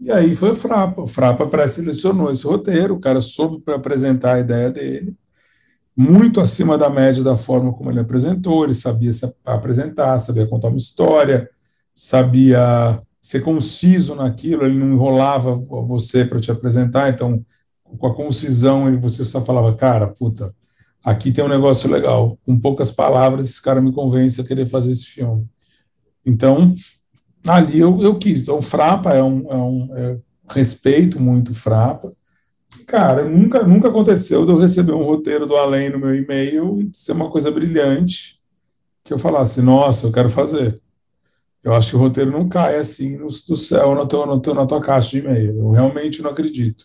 E aí foi o Frapa, o Frapa pré-selecionou esse roteiro, o cara soube para apresentar a ideia dele, muito acima da média da forma como ele apresentou, ele sabia se apresentar, sabia contar uma história, sabia ser conciso naquilo, ele não enrolava você para te apresentar, então com a concisão, e você só falava, cara, puta, aqui tem um negócio legal. Com poucas palavras, esse cara me convence a querer fazer esse filme. Então, ali eu, eu quis. Então, Frapa é um, é um é, respeito muito Frapa. Cara, nunca, nunca aconteceu de eu receber um roteiro do além no meu e-mail e ser uma coisa brilhante que eu falasse, nossa, eu quero fazer. Eu acho que o roteiro não cai assim no, do céu na tua, na, tua, na tua caixa de e-mail. Eu realmente não acredito.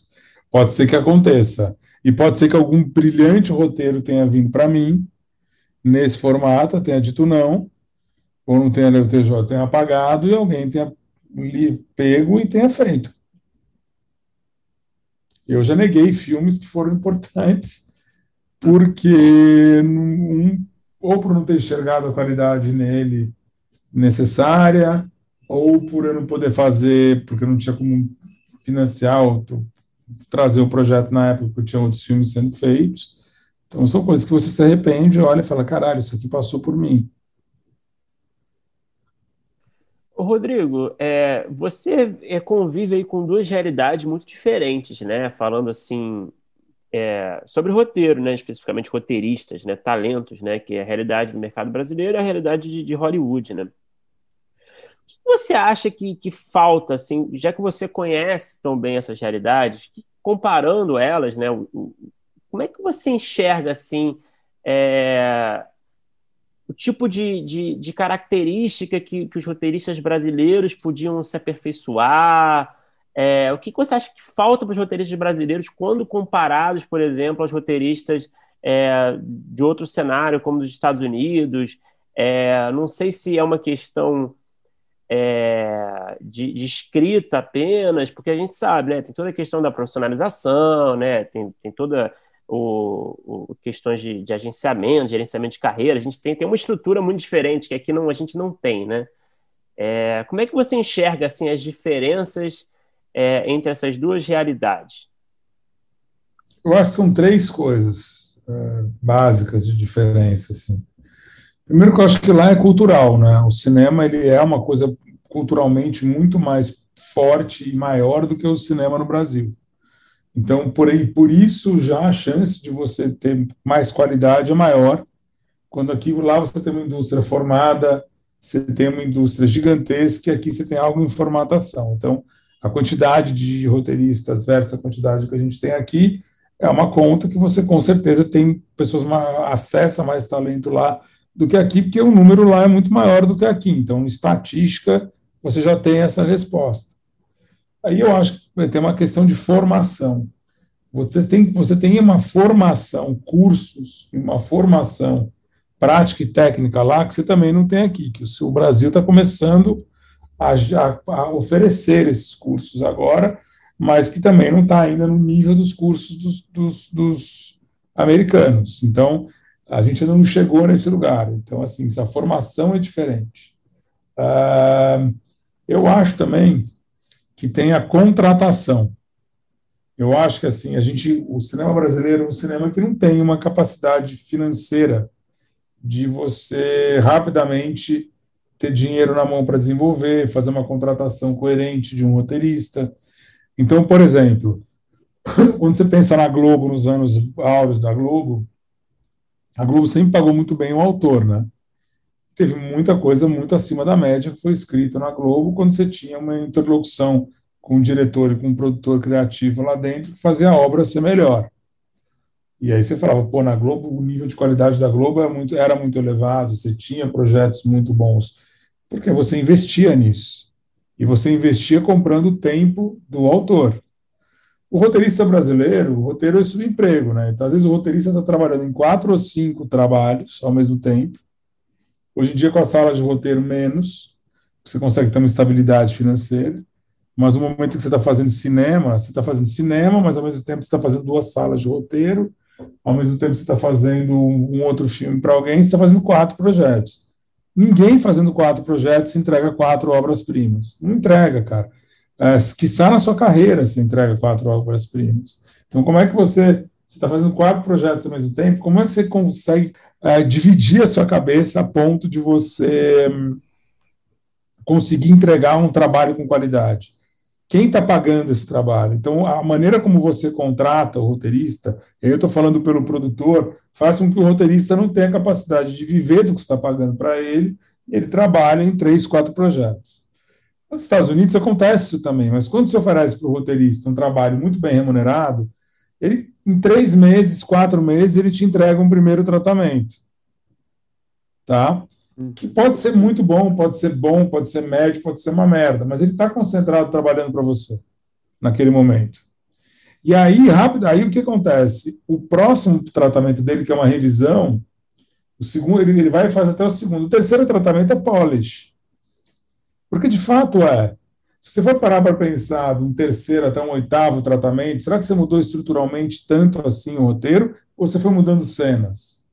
Pode ser que aconteça. E pode ser que algum brilhante roteiro tenha vindo para mim, nesse formato, tenha dito não, ou não tenha o TJ tenha apagado e alguém tenha pego e tenha feito. Eu já neguei filmes que foram importantes, porque um, ou por não ter enxergado a qualidade nele necessária, ou por eu não poder fazer, porque eu não tinha como financiar, trazer o projeto na época que tinha outros filmes sendo feitos. Então, são coisas que você se arrepende, olha e fala: caralho, isso aqui passou por mim. Rodrigo, é, você é, convive aí com duas realidades muito diferentes, né? Falando assim é, sobre roteiro, né? Especificamente roteiristas, né? Talentos, né? Que é a realidade do mercado brasileiro e a realidade de, de Hollywood, né? Você acha que, que falta, assim, já que você conhece tão bem essas realidades, comparando elas, né, como é que você enxerga, assim, é, o tipo de, de, de característica que, que, os roteiristas brasileiros podiam se aperfeiçoar? É, o que, que você acha que falta para os roteiristas brasileiros quando comparados, por exemplo, aos roteiristas é, de outro cenário, como dos Estados Unidos, É, não sei se é uma questão é, de, de, escrita apenas, porque a gente sabe, né? Tem toda a questão da profissionalização, né? Tem, tem toda o, o questões de, de, agenciamento, gerenciamento de carreira. A gente tem, tem uma estrutura muito diferente que aqui não, a gente não tem, né? É, como é que você enxerga assim as diferenças é, entre essas duas realidades? Eu acho que são três coisas é, básicas de diferença. Assim. Primeiro que eu acho que lá é cultural, né? O cinema ele é uma coisa culturalmente muito mais forte e maior do que o cinema no Brasil. Então, por, aí, por isso, já a chance de você ter mais qualidade é maior. Quando aqui lá você tem uma indústria formada, você tem uma indústria gigantesca, e aqui você tem algo em formatação. Então, a quantidade de roteiristas versus a quantidade que a gente tem aqui é uma conta que você com certeza tem pessoas acessa mais talento lá do que aqui, porque o número lá é muito maior do que aqui. Então, estatística, você já tem essa resposta. Aí eu acho que tem uma questão de formação. Você tem, você tem uma formação, cursos, uma formação prática e técnica lá que você também não tem aqui, que o Brasil está começando a, a, a, oferecer esses cursos agora, mas que também não está ainda no nível dos cursos dos, dos, dos, americanos. Então, a gente ainda não chegou nesse lugar. Então, assim, essa formação é diferente. Uh, eu acho também que tem a contratação. Eu acho que assim a gente, o cinema brasileiro é um cinema que não tem uma capacidade financeira de você rapidamente ter dinheiro na mão para desenvolver, fazer uma contratação coerente de um roteirista. Então, por exemplo, quando você pensa na Globo, nos anos áureos da Globo, a Globo sempre pagou muito bem o autor, né? Teve muita coisa muito acima da média que foi escrita na Globo quando você tinha uma interlocução com o diretor e com o produtor criativo lá dentro que fazia a obra ser melhor. E aí você falava, pô, na Globo, o nível de qualidade da Globo era muito, era muito elevado, você tinha projetos muito bons, porque você investia nisso. E você investia comprando o tempo do autor. O roteirista brasileiro, o roteiro é subemprego, né? Então, às vezes, o roteirista está trabalhando em quatro ou cinco trabalhos ao mesmo tempo. Hoje em dia, com a sala de roteiro menos, você consegue ter uma estabilidade financeira. Mas no momento que você está fazendo cinema, você está fazendo cinema, mas ao mesmo tempo você está fazendo duas salas de roteiro, ao mesmo tempo você está fazendo um outro filme para alguém, você está fazendo quatro projetos. Ninguém fazendo quatro projetos entrega quatro obras-primas. Não entrega, cara. É, que está na sua carreira você entrega quatro obras-primas. Então, como é que você está fazendo quatro projetos ao mesmo tempo? Como é que você consegue é, dividir a sua cabeça a ponto de você hum, conseguir entregar um trabalho com qualidade? quem está pagando esse trabalho. Então, a maneira como você contrata o roteirista, eu estou falando pelo produtor, faz com que o roteirista não tenha capacidade de viver do que está pagando para ele, ele trabalha em três, quatro projetos. Nos Estados Unidos acontece isso também, mas quando se oferece para o roteirista um trabalho muito bem remunerado, ele, em três meses, quatro meses, ele te entrega um primeiro tratamento. Tá? que pode ser muito bom, pode ser bom, pode ser médio, pode ser uma merda, mas ele está concentrado trabalhando para você naquele momento. E aí, rápido, aí o que acontece? O próximo tratamento dele, que é uma revisão, o segundo, ele, ele vai fazer até o segundo. O terceiro tratamento é polish. Porque de fato é. Se você for parar para pensar de um terceiro até um oitavo tratamento, será que você mudou estruturalmente tanto assim o roteiro? Ou você foi mudando cenas?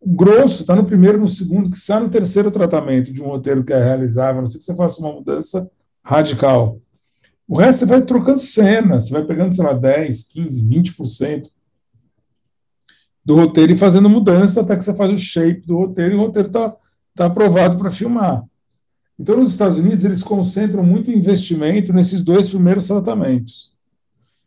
O grosso está no primeiro, no segundo, que sai no terceiro tratamento de um roteiro que é realizável, a não sei que você faça uma mudança radical. O resto você vai trocando cenas, você vai pegando, sei lá, 10, 15, 20% do roteiro e fazendo mudança até que você faz o shape do roteiro e o roteiro está tá aprovado para filmar. Então, nos Estados Unidos, eles concentram muito investimento nesses dois primeiros tratamentos.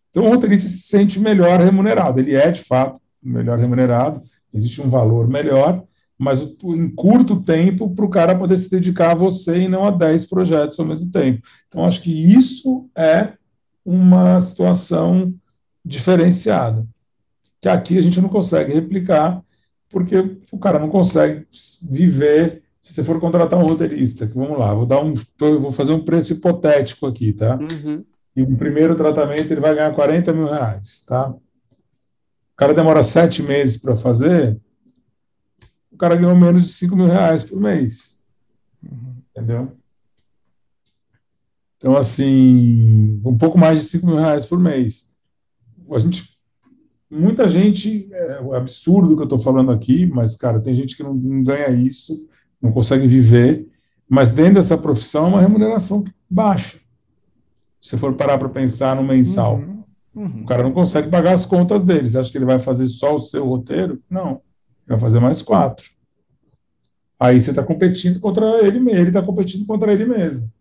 Então, o roteirista se sente melhor remunerado. Ele é, de fato, melhor remunerado existe um valor melhor, mas em curto tempo para o cara poder se dedicar a você e não a 10 projetos ao mesmo tempo. Então, acho que isso é uma situação diferenciada, que aqui a gente não consegue replicar, porque o cara não consegue viver. Se você for contratar um roteirista, vamos lá, vou dar um, vou fazer um preço hipotético aqui, tá? Uhum. E o primeiro tratamento ele vai ganhar 40 mil reais, tá? cara demora sete meses para fazer, o cara ganhou menos de 5 mil reais por mês. Uhum. Entendeu? Então, assim, um pouco mais de 5 mil reais por mês. A gente, muita gente, é um absurdo que eu estou falando aqui, mas, cara, tem gente que não, não ganha isso, não consegue viver, mas dentro dessa profissão é uma remuneração baixa. Se for parar para pensar no mensal. Uhum. Uhum. O cara não consegue pagar as contas deles. Acha que ele vai fazer só o seu roteiro? Não. Ele vai fazer mais quatro. Aí você está competindo contra ele mesmo. Ele está competindo contra ele mesmo.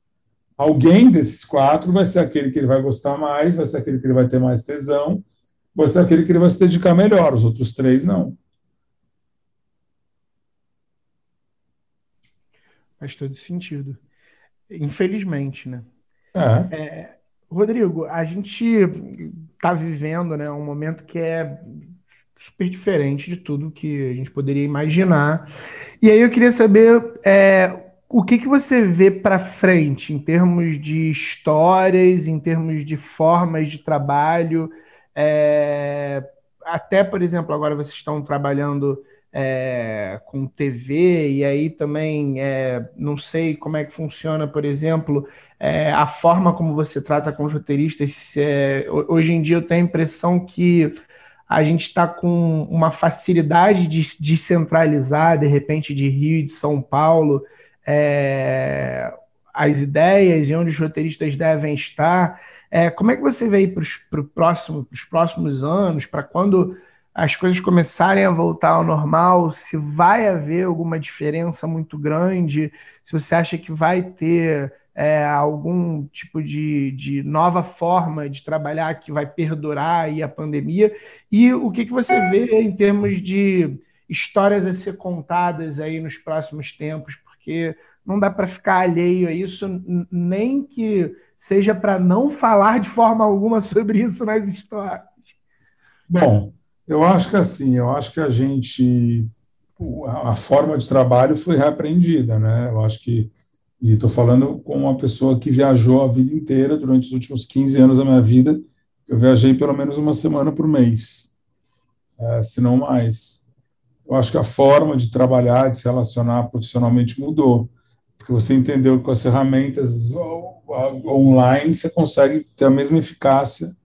Alguém desses quatro vai ser aquele que ele vai gostar mais, vai ser aquele que ele vai ter mais tesão, vai ser aquele que ele vai se dedicar melhor. Os outros três, não. Faz todo sentido. Infelizmente, né? É. é Rodrigo, a gente está vivendo né, um momento que é super diferente de tudo que a gente poderia imaginar. E aí eu queria saber é, o que, que você vê para frente em termos de histórias, em termos de formas de trabalho. É, até, por exemplo, agora vocês estão trabalhando é, com TV, e aí também é, não sei como é que funciona, por exemplo, é, a forma como você trata com os roteiristas. É, hoje em dia eu tenho a impressão que a gente está com uma facilidade de descentralizar, de repente, de Rio de São Paulo, é, as ideias e onde os roteiristas devem estar. É, como é que você vê para os próximo, próximos anos, para quando as coisas começarem a voltar ao normal, se vai haver alguma diferença muito grande, se você acha que vai ter é, algum tipo de, de nova forma de trabalhar que vai perdurar aí a pandemia, e o que, que você vê em termos de histórias a ser contadas aí nos próximos tempos, porque não dá para ficar alheio a isso, nem que seja para não falar de forma alguma sobre isso nas histórias. Bom, eu acho que assim, eu acho que a gente, a forma de trabalho foi reaprendida, né? Eu acho que, e estou falando com uma pessoa que viajou a vida inteira, durante os últimos 15 anos da minha vida, eu viajei pelo menos uma semana por mês, é, se não mais. Eu acho que a forma de trabalhar, de se relacionar profissionalmente mudou, porque você entendeu que com as ferramentas online você consegue ter a mesma eficácia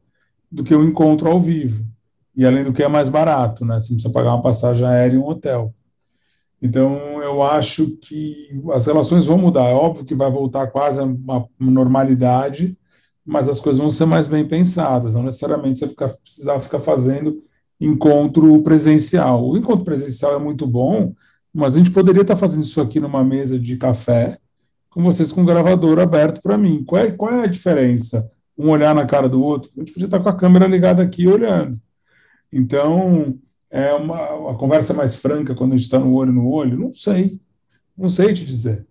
do que o encontro ao vivo e além do que é mais barato, né? Você não precisa pagar uma passagem aérea e um hotel. Então, eu acho que as relações vão mudar. É óbvio que vai voltar quase a uma normalidade, mas as coisas vão ser mais bem pensadas. Não necessariamente você precisar ficar fazendo encontro presencial. O encontro presencial é muito bom, mas a gente poderia estar fazendo isso aqui numa mesa de café, com vocês com o gravador aberto para mim. Qual é, qual é a diferença? Um olhar na cara do outro? A gente podia estar com a câmera ligada aqui olhando. Então, é uma, uma conversa mais franca quando a gente está no olho no olho? Não sei. Não sei te dizer.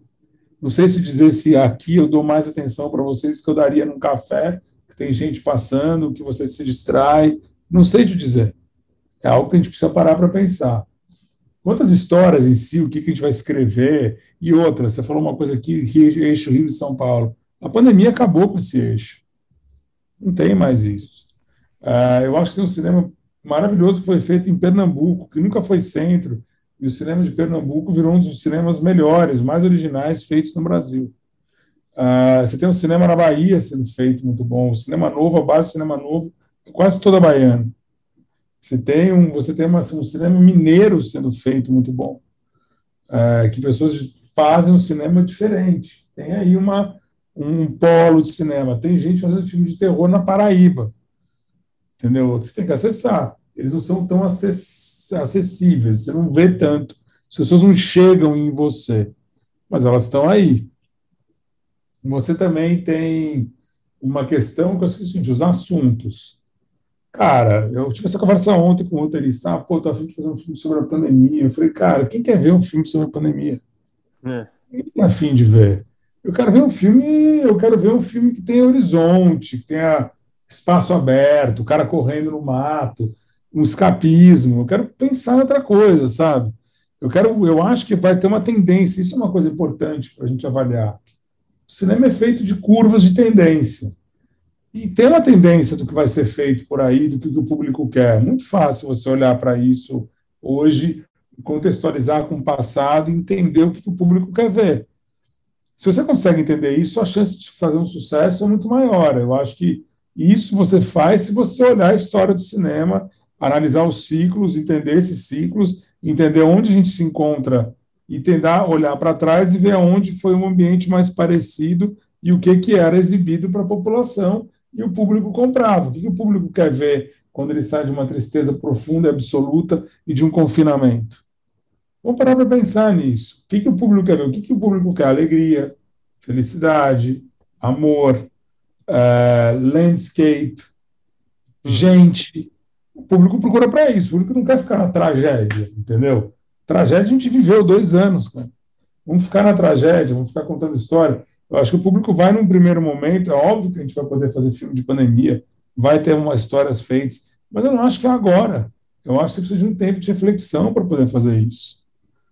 Não sei se dizer se aqui eu dou mais atenção para vocês que eu daria num café, que tem gente passando, que você se distrai. Não sei te dizer. É algo que a gente precisa parar para pensar. Quantas histórias em si, o que, que a gente vai escrever e outras. Você falou uma coisa aqui, eixo Rio e São Paulo. A pandemia acabou com esse eixo. Não tem mais isso. Uh, eu acho que tem um cinema maravilhoso foi feito em Pernambuco, que nunca foi centro, e o cinema de Pernambuco virou um dos cinemas melhores, mais originais feitos no Brasil. Uh, você tem um cinema na Bahia sendo feito muito bom, o cinema novo, a base do cinema novo, quase toda baiana. Você tem um, você tem uma, um cinema mineiro sendo feito muito bom, uh, que pessoas fazem um cinema diferente. Tem aí uma um polo de cinema. Tem gente fazendo filme de terror na Paraíba entendeu? Você tem que acessar. Eles não são tão acessíveis, você não vê tanto. As pessoas não chegam em você, mas elas estão aí. Você também tem uma questão que é o seguinte, os assuntos. Cara, eu tive essa conversa ontem com o roteirista, ah, pô, afim de fazer um filme sobre a pandemia. Eu falei, cara, quem quer ver um filme sobre a pandemia? É. Quem tá afim de ver? Eu quero ver um filme, eu quero ver um filme que tenha horizonte, que tenha espaço aberto, o cara correndo no mato, um escapismo. Eu quero pensar em outra coisa, sabe? Eu quero, eu acho que vai ter uma tendência. Isso é uma coisa importante para a gente avaliar. O cinema é feito de curvas de tendência. E tem uma tendência do que vai ser feito por aí, do que o público quer. Muito fácil você olhar para isso hoje, contextualizar com o passado, entender o que o público quer ver. Se você consegue entender isso, a chance de fazer um sucesso é muito maior. Eu acho que isso você faz se você olhar a história do cinema, analisar os ciclos, entender esses ciclos, entender onde a gente se encontra e tentar olhar para trás e ver onde foi um ambiente mais parecido e o que, que era exibido para a população e o público comprava. O que, que o público quer ver quando ele sai de uma tristeza profunda e absoluta e de um confinamento? Vamos parar para pensar nisso. O que, que o público quer ver? O que, que o público quer? Alegria, felicidade, amor, uh, landscape, gente. O público procura para isso. O público não quer ficar na tragédia, entendeu? Tragédia a gente viveu dois anos, cara. Vamos ficar na tragédia, vamos ficar contando história. Eu acho que o público vai num primeiro momento, é óbvio que a gente vai poder fazer filme de pandemia, vai ter umas histórias feitas, mas eu não acho que é agora. Eu acho que você precisa de um tempo de reflexão para poder fazer isso.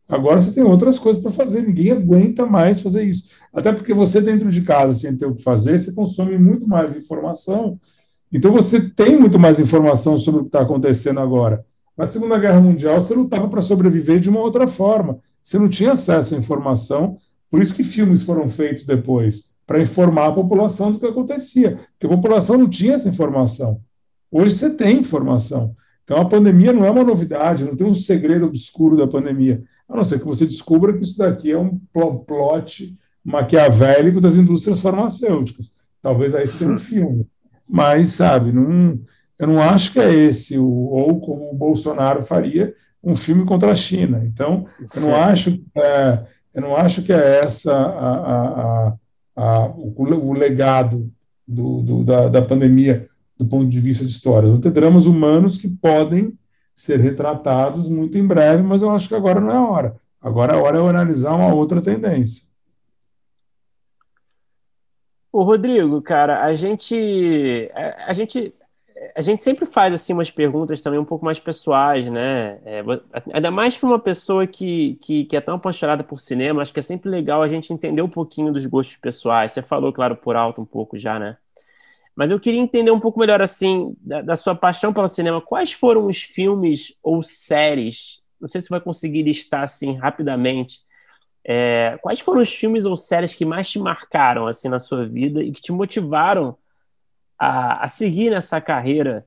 Agora você tem outras coisas para fazer, ninguém aguenta mais fazer isso. Até porque você, dentro de casa, sem ter o que fazer, você consome muito mais informação. Então você tem muito mais informação sobre o que está acontecendo agora. Na Segunda Guerra Mundial, você lutava para sobreviver de uma outra forma. Você não tinha acesso à informação, por isso que filmes foram feitos depois, para informar a população do que acontecia. Porque a população não tinha essa informação. Hoje você tem informação. Então a pandemia não é uma novidade, não tem um segredo obscuro da pandemia. A não ser que você descubra que isso daqui é um plot maquiavélico das indústrias farmacêuticas. Talvez aí seja um filme. Mas, sabe, não, eu não acho que é esse, ou como o Bolsonaro faria, um filme contra a China. Então, eu não acho, é, eu não acho que é essa a, a, a, o, o, legado do, do, da, da pandemia do ponto de vista de história. Vão ter dramas humanos que podem ser retratados muito em breve, mas eu acho que agora não é a hora. Agora a hora é analisar uma outra tendência. O Rodrigo, cara, a gente, a, a, gente, a gente sempre faz assim umas perguntas também um pouco mais pessoais, né? É, ainda mais para uma pessoa que, que, que, é tão apaixonada por cinema, acho que é sempre legal a gente entender um pouquinho dos gostos pessoais. Você falou, claro, por alto um pouco já, né? Mas eu queria entender um pouco melhor, assim, da, da, sua paixão pelo cinema. Quais foram os filmes ou séries? Não sei se vai conseguir listar assim rapidamente. É, quais foram os filmes ou séries que mais te marcaram assim na sua vida e que te motivaram a, a seguir nessa carreira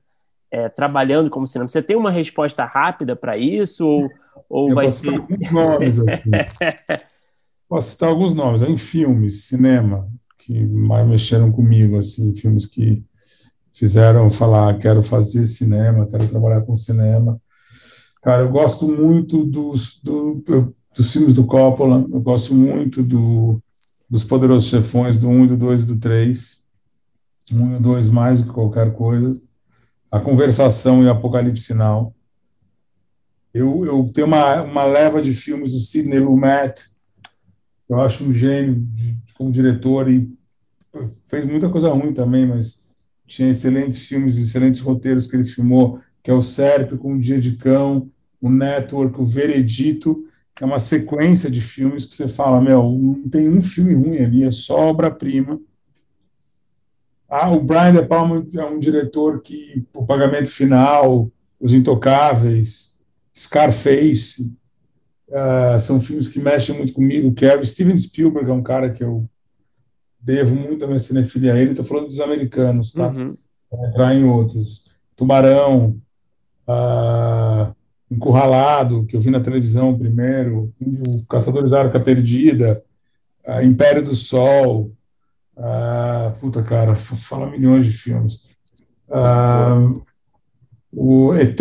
é, trabalhando como cinema? Você tem uma resposta rápida para isso ou, ou eu vai ser? Alguns nomes aqui. posso citar alguns nomes. Em filmes, cinema, que mais mexeram comigo, assim, filmes que fizeram falar, quero fazer cinema, quero trabalhar com cinema. Cara, eu gosto muito dos, do, dos filmes do Coppola, eu gosto muito do, dos Poderosos Chefões, do 1, do 2 e do 3. 1 e 2 mais do que qualquer coisa. A Conversação e Apocalipse Sinal. Eu, eu tenho uma, uma leva de filmes do Sidney Lumet, eu acho um gênio como diretor e fez muita coisa ruim também, mas tinha excelentes filmes, excelentes roteiros que ele filmou, que é o Serp com o Dia de Cão, o Network, o Veredito, é uma sequência de filmes que você fala, meu, não tem um filme ruim ali, é só obra-prima. Ah, o Brian De Palma é um diretor que o pagamento final, Os Intocáveis, Scarface, uh, são filmes que mexem muito comigo. Que é Steven Spielberg é um cara que eu devo muito a minha cinefilia a ele. Estou falando dos americanos, tá? Uhum. entrar em outros. Tubarão, uh, Encurralado, que eu vi na televisão primeiro, o Caçadores da Arca Perdida, uh, Império do Sol, uh, puta cara, fala milhões de filmes. Uh, o ET,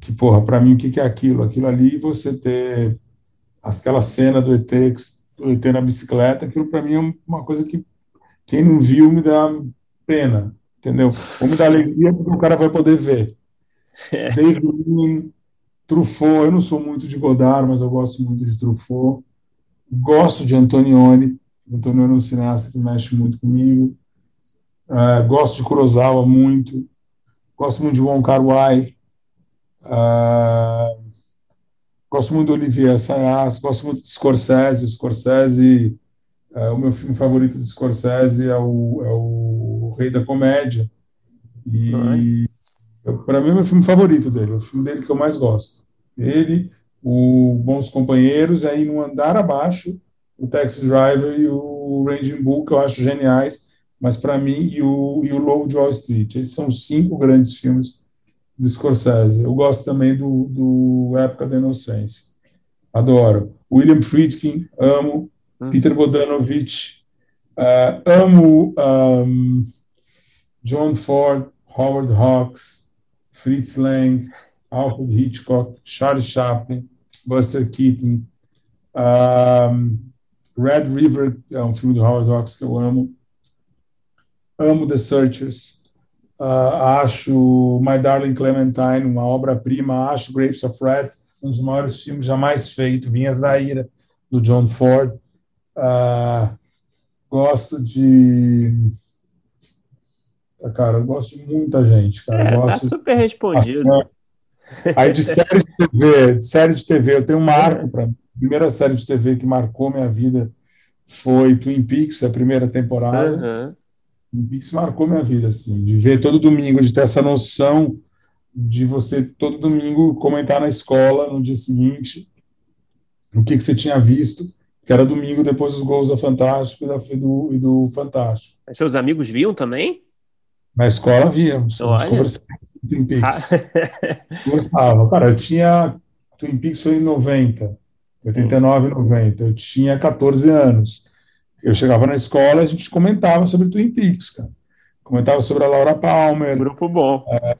que, porra, para mim, o que, que é aquilo? Aquilo ali, você ter aquela cena do ET, do ET na bicicleta, aquilo para mim é uma coisa que quem não viu me dá pena, entendeu? Ou me dá alegria porque o cara vai poder ver. É. David Lean, Truffaut, eu não sou muito de Godard, mas eu gosto muito de Truffaut. Gosto de Antonioni, Antonioni é um cineasta que mexe muito comigo. Uh, gosto de Kurosawa muito. Gosto muito de Wong Kar-wai. Uh, gosto muito do Olivier Assayas, gosto muito de Scorsese. O Scorsese, uh, o meu filme favorito de Scorsese é o, é o Rei da Comédia. E para mim é o meu filme favorito dele, é o filme dele que eu mais gosto. Ele, o Bons Companheiros, aí no andar abaixo, o Taxi Driver e o Ranging Bull, que eu acho geniais, mas para mim, e o, e o Low de Wall Street. Esses são os cinco grandes filmes do Scorsese. Eu gosto também do, do Época da Inocência. Adoro. William Friedkin, amo. Hum. Peter Bodanovich, uh, amo um, John Ford, Howard Hawks, Fritz Lang, Alfred Hitchcock, Charles Chaplin, Buster Keaton, um, Red River, é um filme do Howard Hawks que eu amo. Amo The Searchers. Uh, acho My Darling Clementine uma obra-prima. Acho Grapes of Wrath um dos maiores filmes jamais feito. Vinhas da Ira, do John Ford. Uh, gosto de Cara, eu gosto de muita gente, cara. É, tá gosto tá super respondido. Aí de série de TV, de série de TV, eu tenho um marco para a primeira série de TV que marcou minha vida foi Twin Peaks, a primeira temporada. Uhum. Twin Peaks marcou minha vida, assim, de ver todo domingo, de ter essa noção de você todo domingo comentar na escola no dia seguinte o que, que você tinha visto, que era domingo depois dos gols da Fantástico e do, e do Fantástico. Mas seus amigos viam também? Na escola víamos. Conversava Twin Peaks. conversava. Cara, eu tinha. Twin Peaks foi em 90, 89, 90. Eu tinha 14 anos. Eu chegava na escola e a gente comentava sobre Twin Peaks, cara. Comentava sobre a Laura Palmer. Grupo bom. É,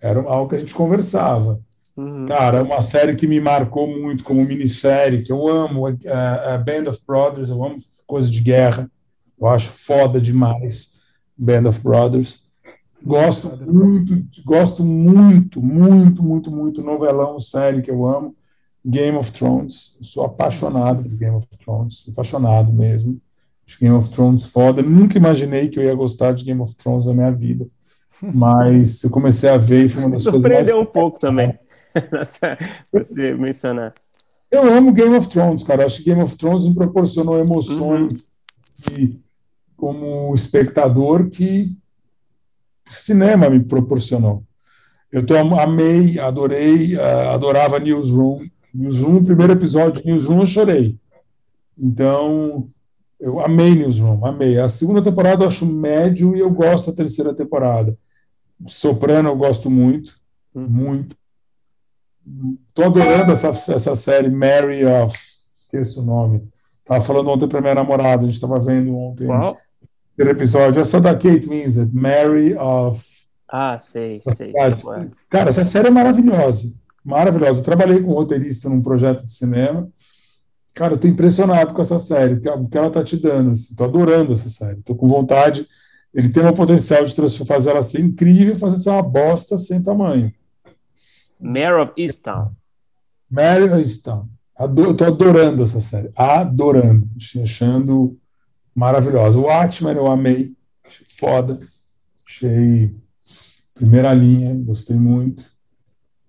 era algo que a gente conversava. Uhum. Cara, uma série que me marcou muito como minissérie, que eu amo, é, é Band of Brothers, eu amo coisa de guerra. Eu acho foda demais. Band of Brothers. Gosto muito, gosto muito, muito, muito, muito novelão, série que eu amo, Game of Thrones. sou apaixonado por Game of Thrones, apaixonado mesmo. Acho Game of Thrones foda. nunca imaginei que eu ia gostar de Game of Thrones na minha vida, mas eu comecei a ver uma das Surpreendeu mais... um pouco também, você mencionar. Eu amo Game of Thrones, cara. Acho que Game of Thrones me proporcionou emoções uhum como espectador que cinema me proporcionou. Eu tô, amei, adorei, uh, adorava Newsroom. Newsroom, primeiro episódio de Newsroom, eu chorei. Então, eu amei Newsroom, amei. A segunda temporada eu acho médio e eu gosto da terceira temporada. Soprano eu gosto muito, hum. muito. Estou adorando essa, essa série Mary of. Esqueço o nome. Estava falando ontem para minha namorada, a gente estava vendo ontem. Qual? episódio, essa da Kate Winslet, Mary of. Ah, sei, sei. sei Cara, essa série é maravilhosa. Maravilhosa. Eu trabalhei com um roteirista num projeto de cinema. Cara, eu tô impressionado com essa série, o que ela tá te dando. Estou assim, adorando essa série. Tô com vontade. Ele tem o potencial de fazer ela ser incrível e fazer ser uma bosta sem tamanho. Mare of Easttown. Mare of Easttown. Adoro, eu tô adorando essa série. Adorando. Achando maravilhosa. O Watchmen eu amei, achei foda, achei primeira linha, gostei muito.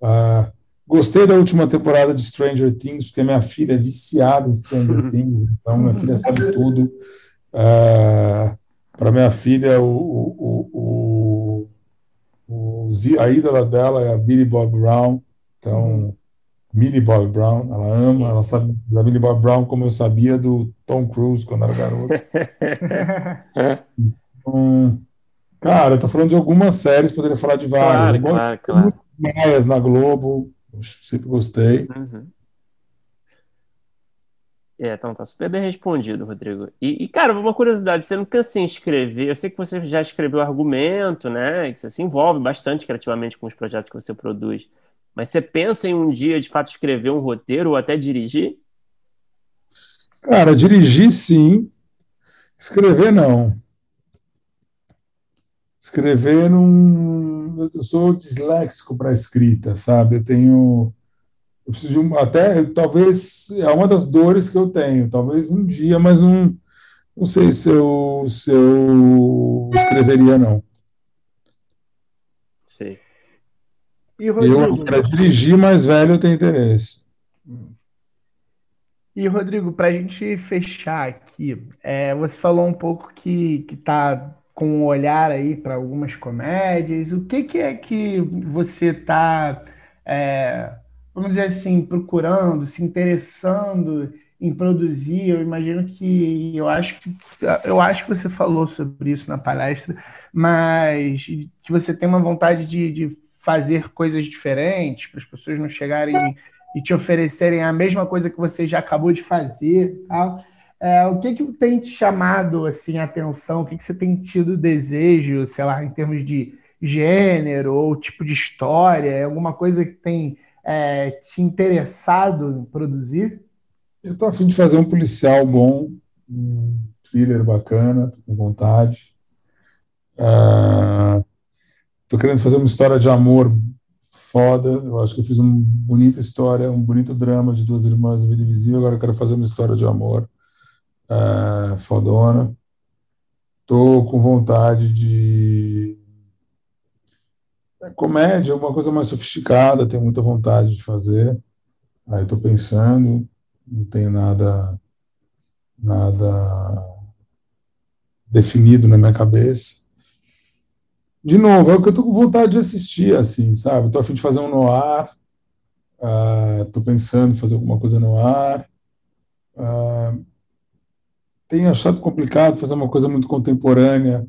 Uh, gostei da última temporada de Stranger Things, porque minha filha é viciada em Stranger Things, então minha filha sabe tudo. Uh, ah, Para minha filha, o, o, o, o, a ídola dela é a Billy Bob Brown, então Millie Bob Brown, ela ama, ela sabe da Millie Bob Brown como eu sabia do Tom Cruise quando era garoto. então, cara, eu tô falando de algumas séries, poderia falar de várias. Claro, claro, claro. Maias na Globo, sempre gostei. Uhum. É, então tá super bem respondido, Rodrigo. E, e, cara, uma curiosidade, você não pensa em escrever? Eu sei que você já escreveu argumento, né? Que você se envolve bastante criativamente com os projetos que você produz. Mas você pensa em um dia, de fato, escrever um roteiro ou até dirigir? Cara, dirigir sim. Escrever não. Escrever não. Eu sou disléxico para escrita, sabe? Eu tenho. Eu preciso um, até talvez é uma das dores que eu tenho. Talvez um dia, mas não, não sei se eu, se eu escreveria não. Sei. E Rodrigo, eu, para dirigir mais velho, tenho interesse. E, Rodrigo, para a gente fechar aqui, é, você falou um pouco que está com um olhar aí para algumas comédias. O que, que, é que você está. É, vamos dizer assim, procurando, se interessando em produzir, eu imagino que eu acho que eu acho que você falou sobre isso na palestra, mas que você tem uma vontade de, de fazer coisas diferentes para as pessoas não chegarem e te oferecerem a mesma coisa que você já acabou de fazer, tal. É, o que que tem te chamado assim a atenção? O que que você tem tido desejo, sei lá, em termos de gênero ou tipo de história? É alguma coisa que tem é, te interessado em produzir? Eu estou afim de fazer um policial bom, um thriller bacana, com vontade. Estou querendo fazer uma história de amor foda. Eu acho que eu fiz uma bonita história, um bonito drama de duas irmãs do Vida Invisível. Agora eu quero fazer uma história de amor uh, fodona. Estou com vontade de comédia, uma coisa mais sofisticada. Tenho muita vontade de fazer. Aí estou pensando não tenho nada nada definido na minha cabeça. De novo, é o que eu tô com vontade de assistir, assim, sabe? Tô a fim de fazer um noir, uh, tô pensando em fazer alguma coisa no ar. Uh, tenho achado complicado fazer uma coisa muito contemporânea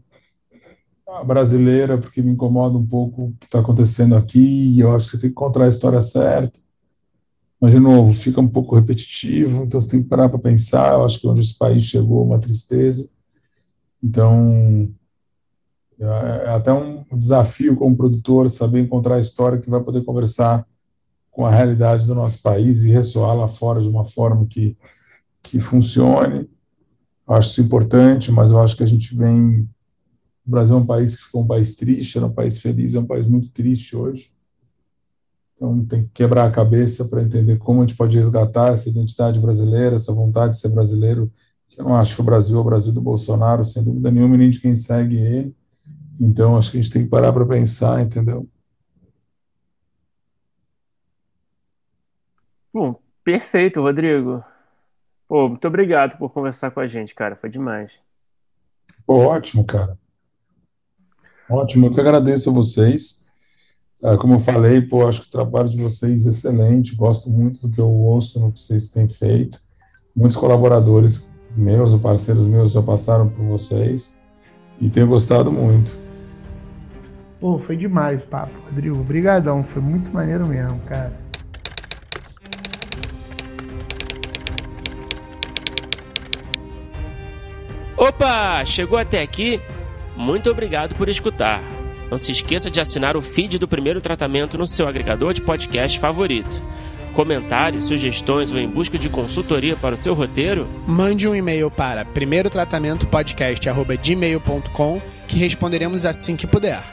brasileira, porque me incomoda um pouco o que está acontecendo aqui, e eu acho que você tem que encontrar a história certa. Mas, de novo, fica um pouco repetitivo, então você tem que parar para pensar. Eu acho que onde esse país chegou, uma tristeza. Então, é, é até um desafio como produtor saber encontrar a história que vai poder conversar com a realidade do nosso país e ressoar lá fora de uma forma que, que funcione. Eu acho isso importante, mas eu acho que a gente vem. O Brasil é um país que ficou um país triste, era um país feliz, é um país muito triste hoje. Então, tem que quebrar a cabeça para entender como a gente pode resgatar essa identidade brasileira, essa vontade de ser brasileiro. Eu não acho que o Brasil é o Brasil do Bolsonaro, sem dúvida nenhuma, nem de quem segue ele. Então, acho que a gente tem que parar para pensar, entendeu? Bom, perfeito, Rodrigo. Pô, muito obrigado por conversar com a gente, cara. Foi demais. Pô, ótimo, cara. Ótimo. Eu que agradeço a vocês. Ah, como eu falei, pô, acho que o trabalho de vocês é excelente, gosto muito do que eu ouço, no que vocês têm feito. Muitos colaboradores meus ou parceiros meus já passaram por vocês e tenho gostado muito. Pô, foi demais o papo, Rodrigo. Obrigadão, foi muito maneiro mesmo, cara. Opa, chegou até aqui? Muito obrigado por escutar. Não se esqueça de assinar o feed do primeiro tratamento no seu agregador de podcast favorito. Comentários, sugestões ou em busca de consultoria para o seu roteiro? Mande um e-mail para primeirotratamentopodcast.gmail.com que responderemos assim que puder.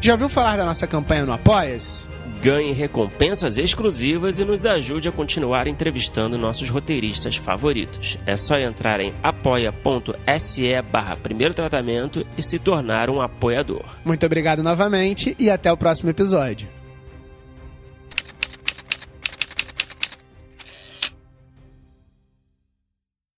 Já ouviu falar da nossa campanha no Apoia-se? ganhe recompensas exclusivas e nos ajude a continuar entrevistando nossos roteiristas favoritos. É só entrar em apoia.se barra primeiro tratamento e se tornar um apoiador. Muito obrigado novamente e até o próximo episódio.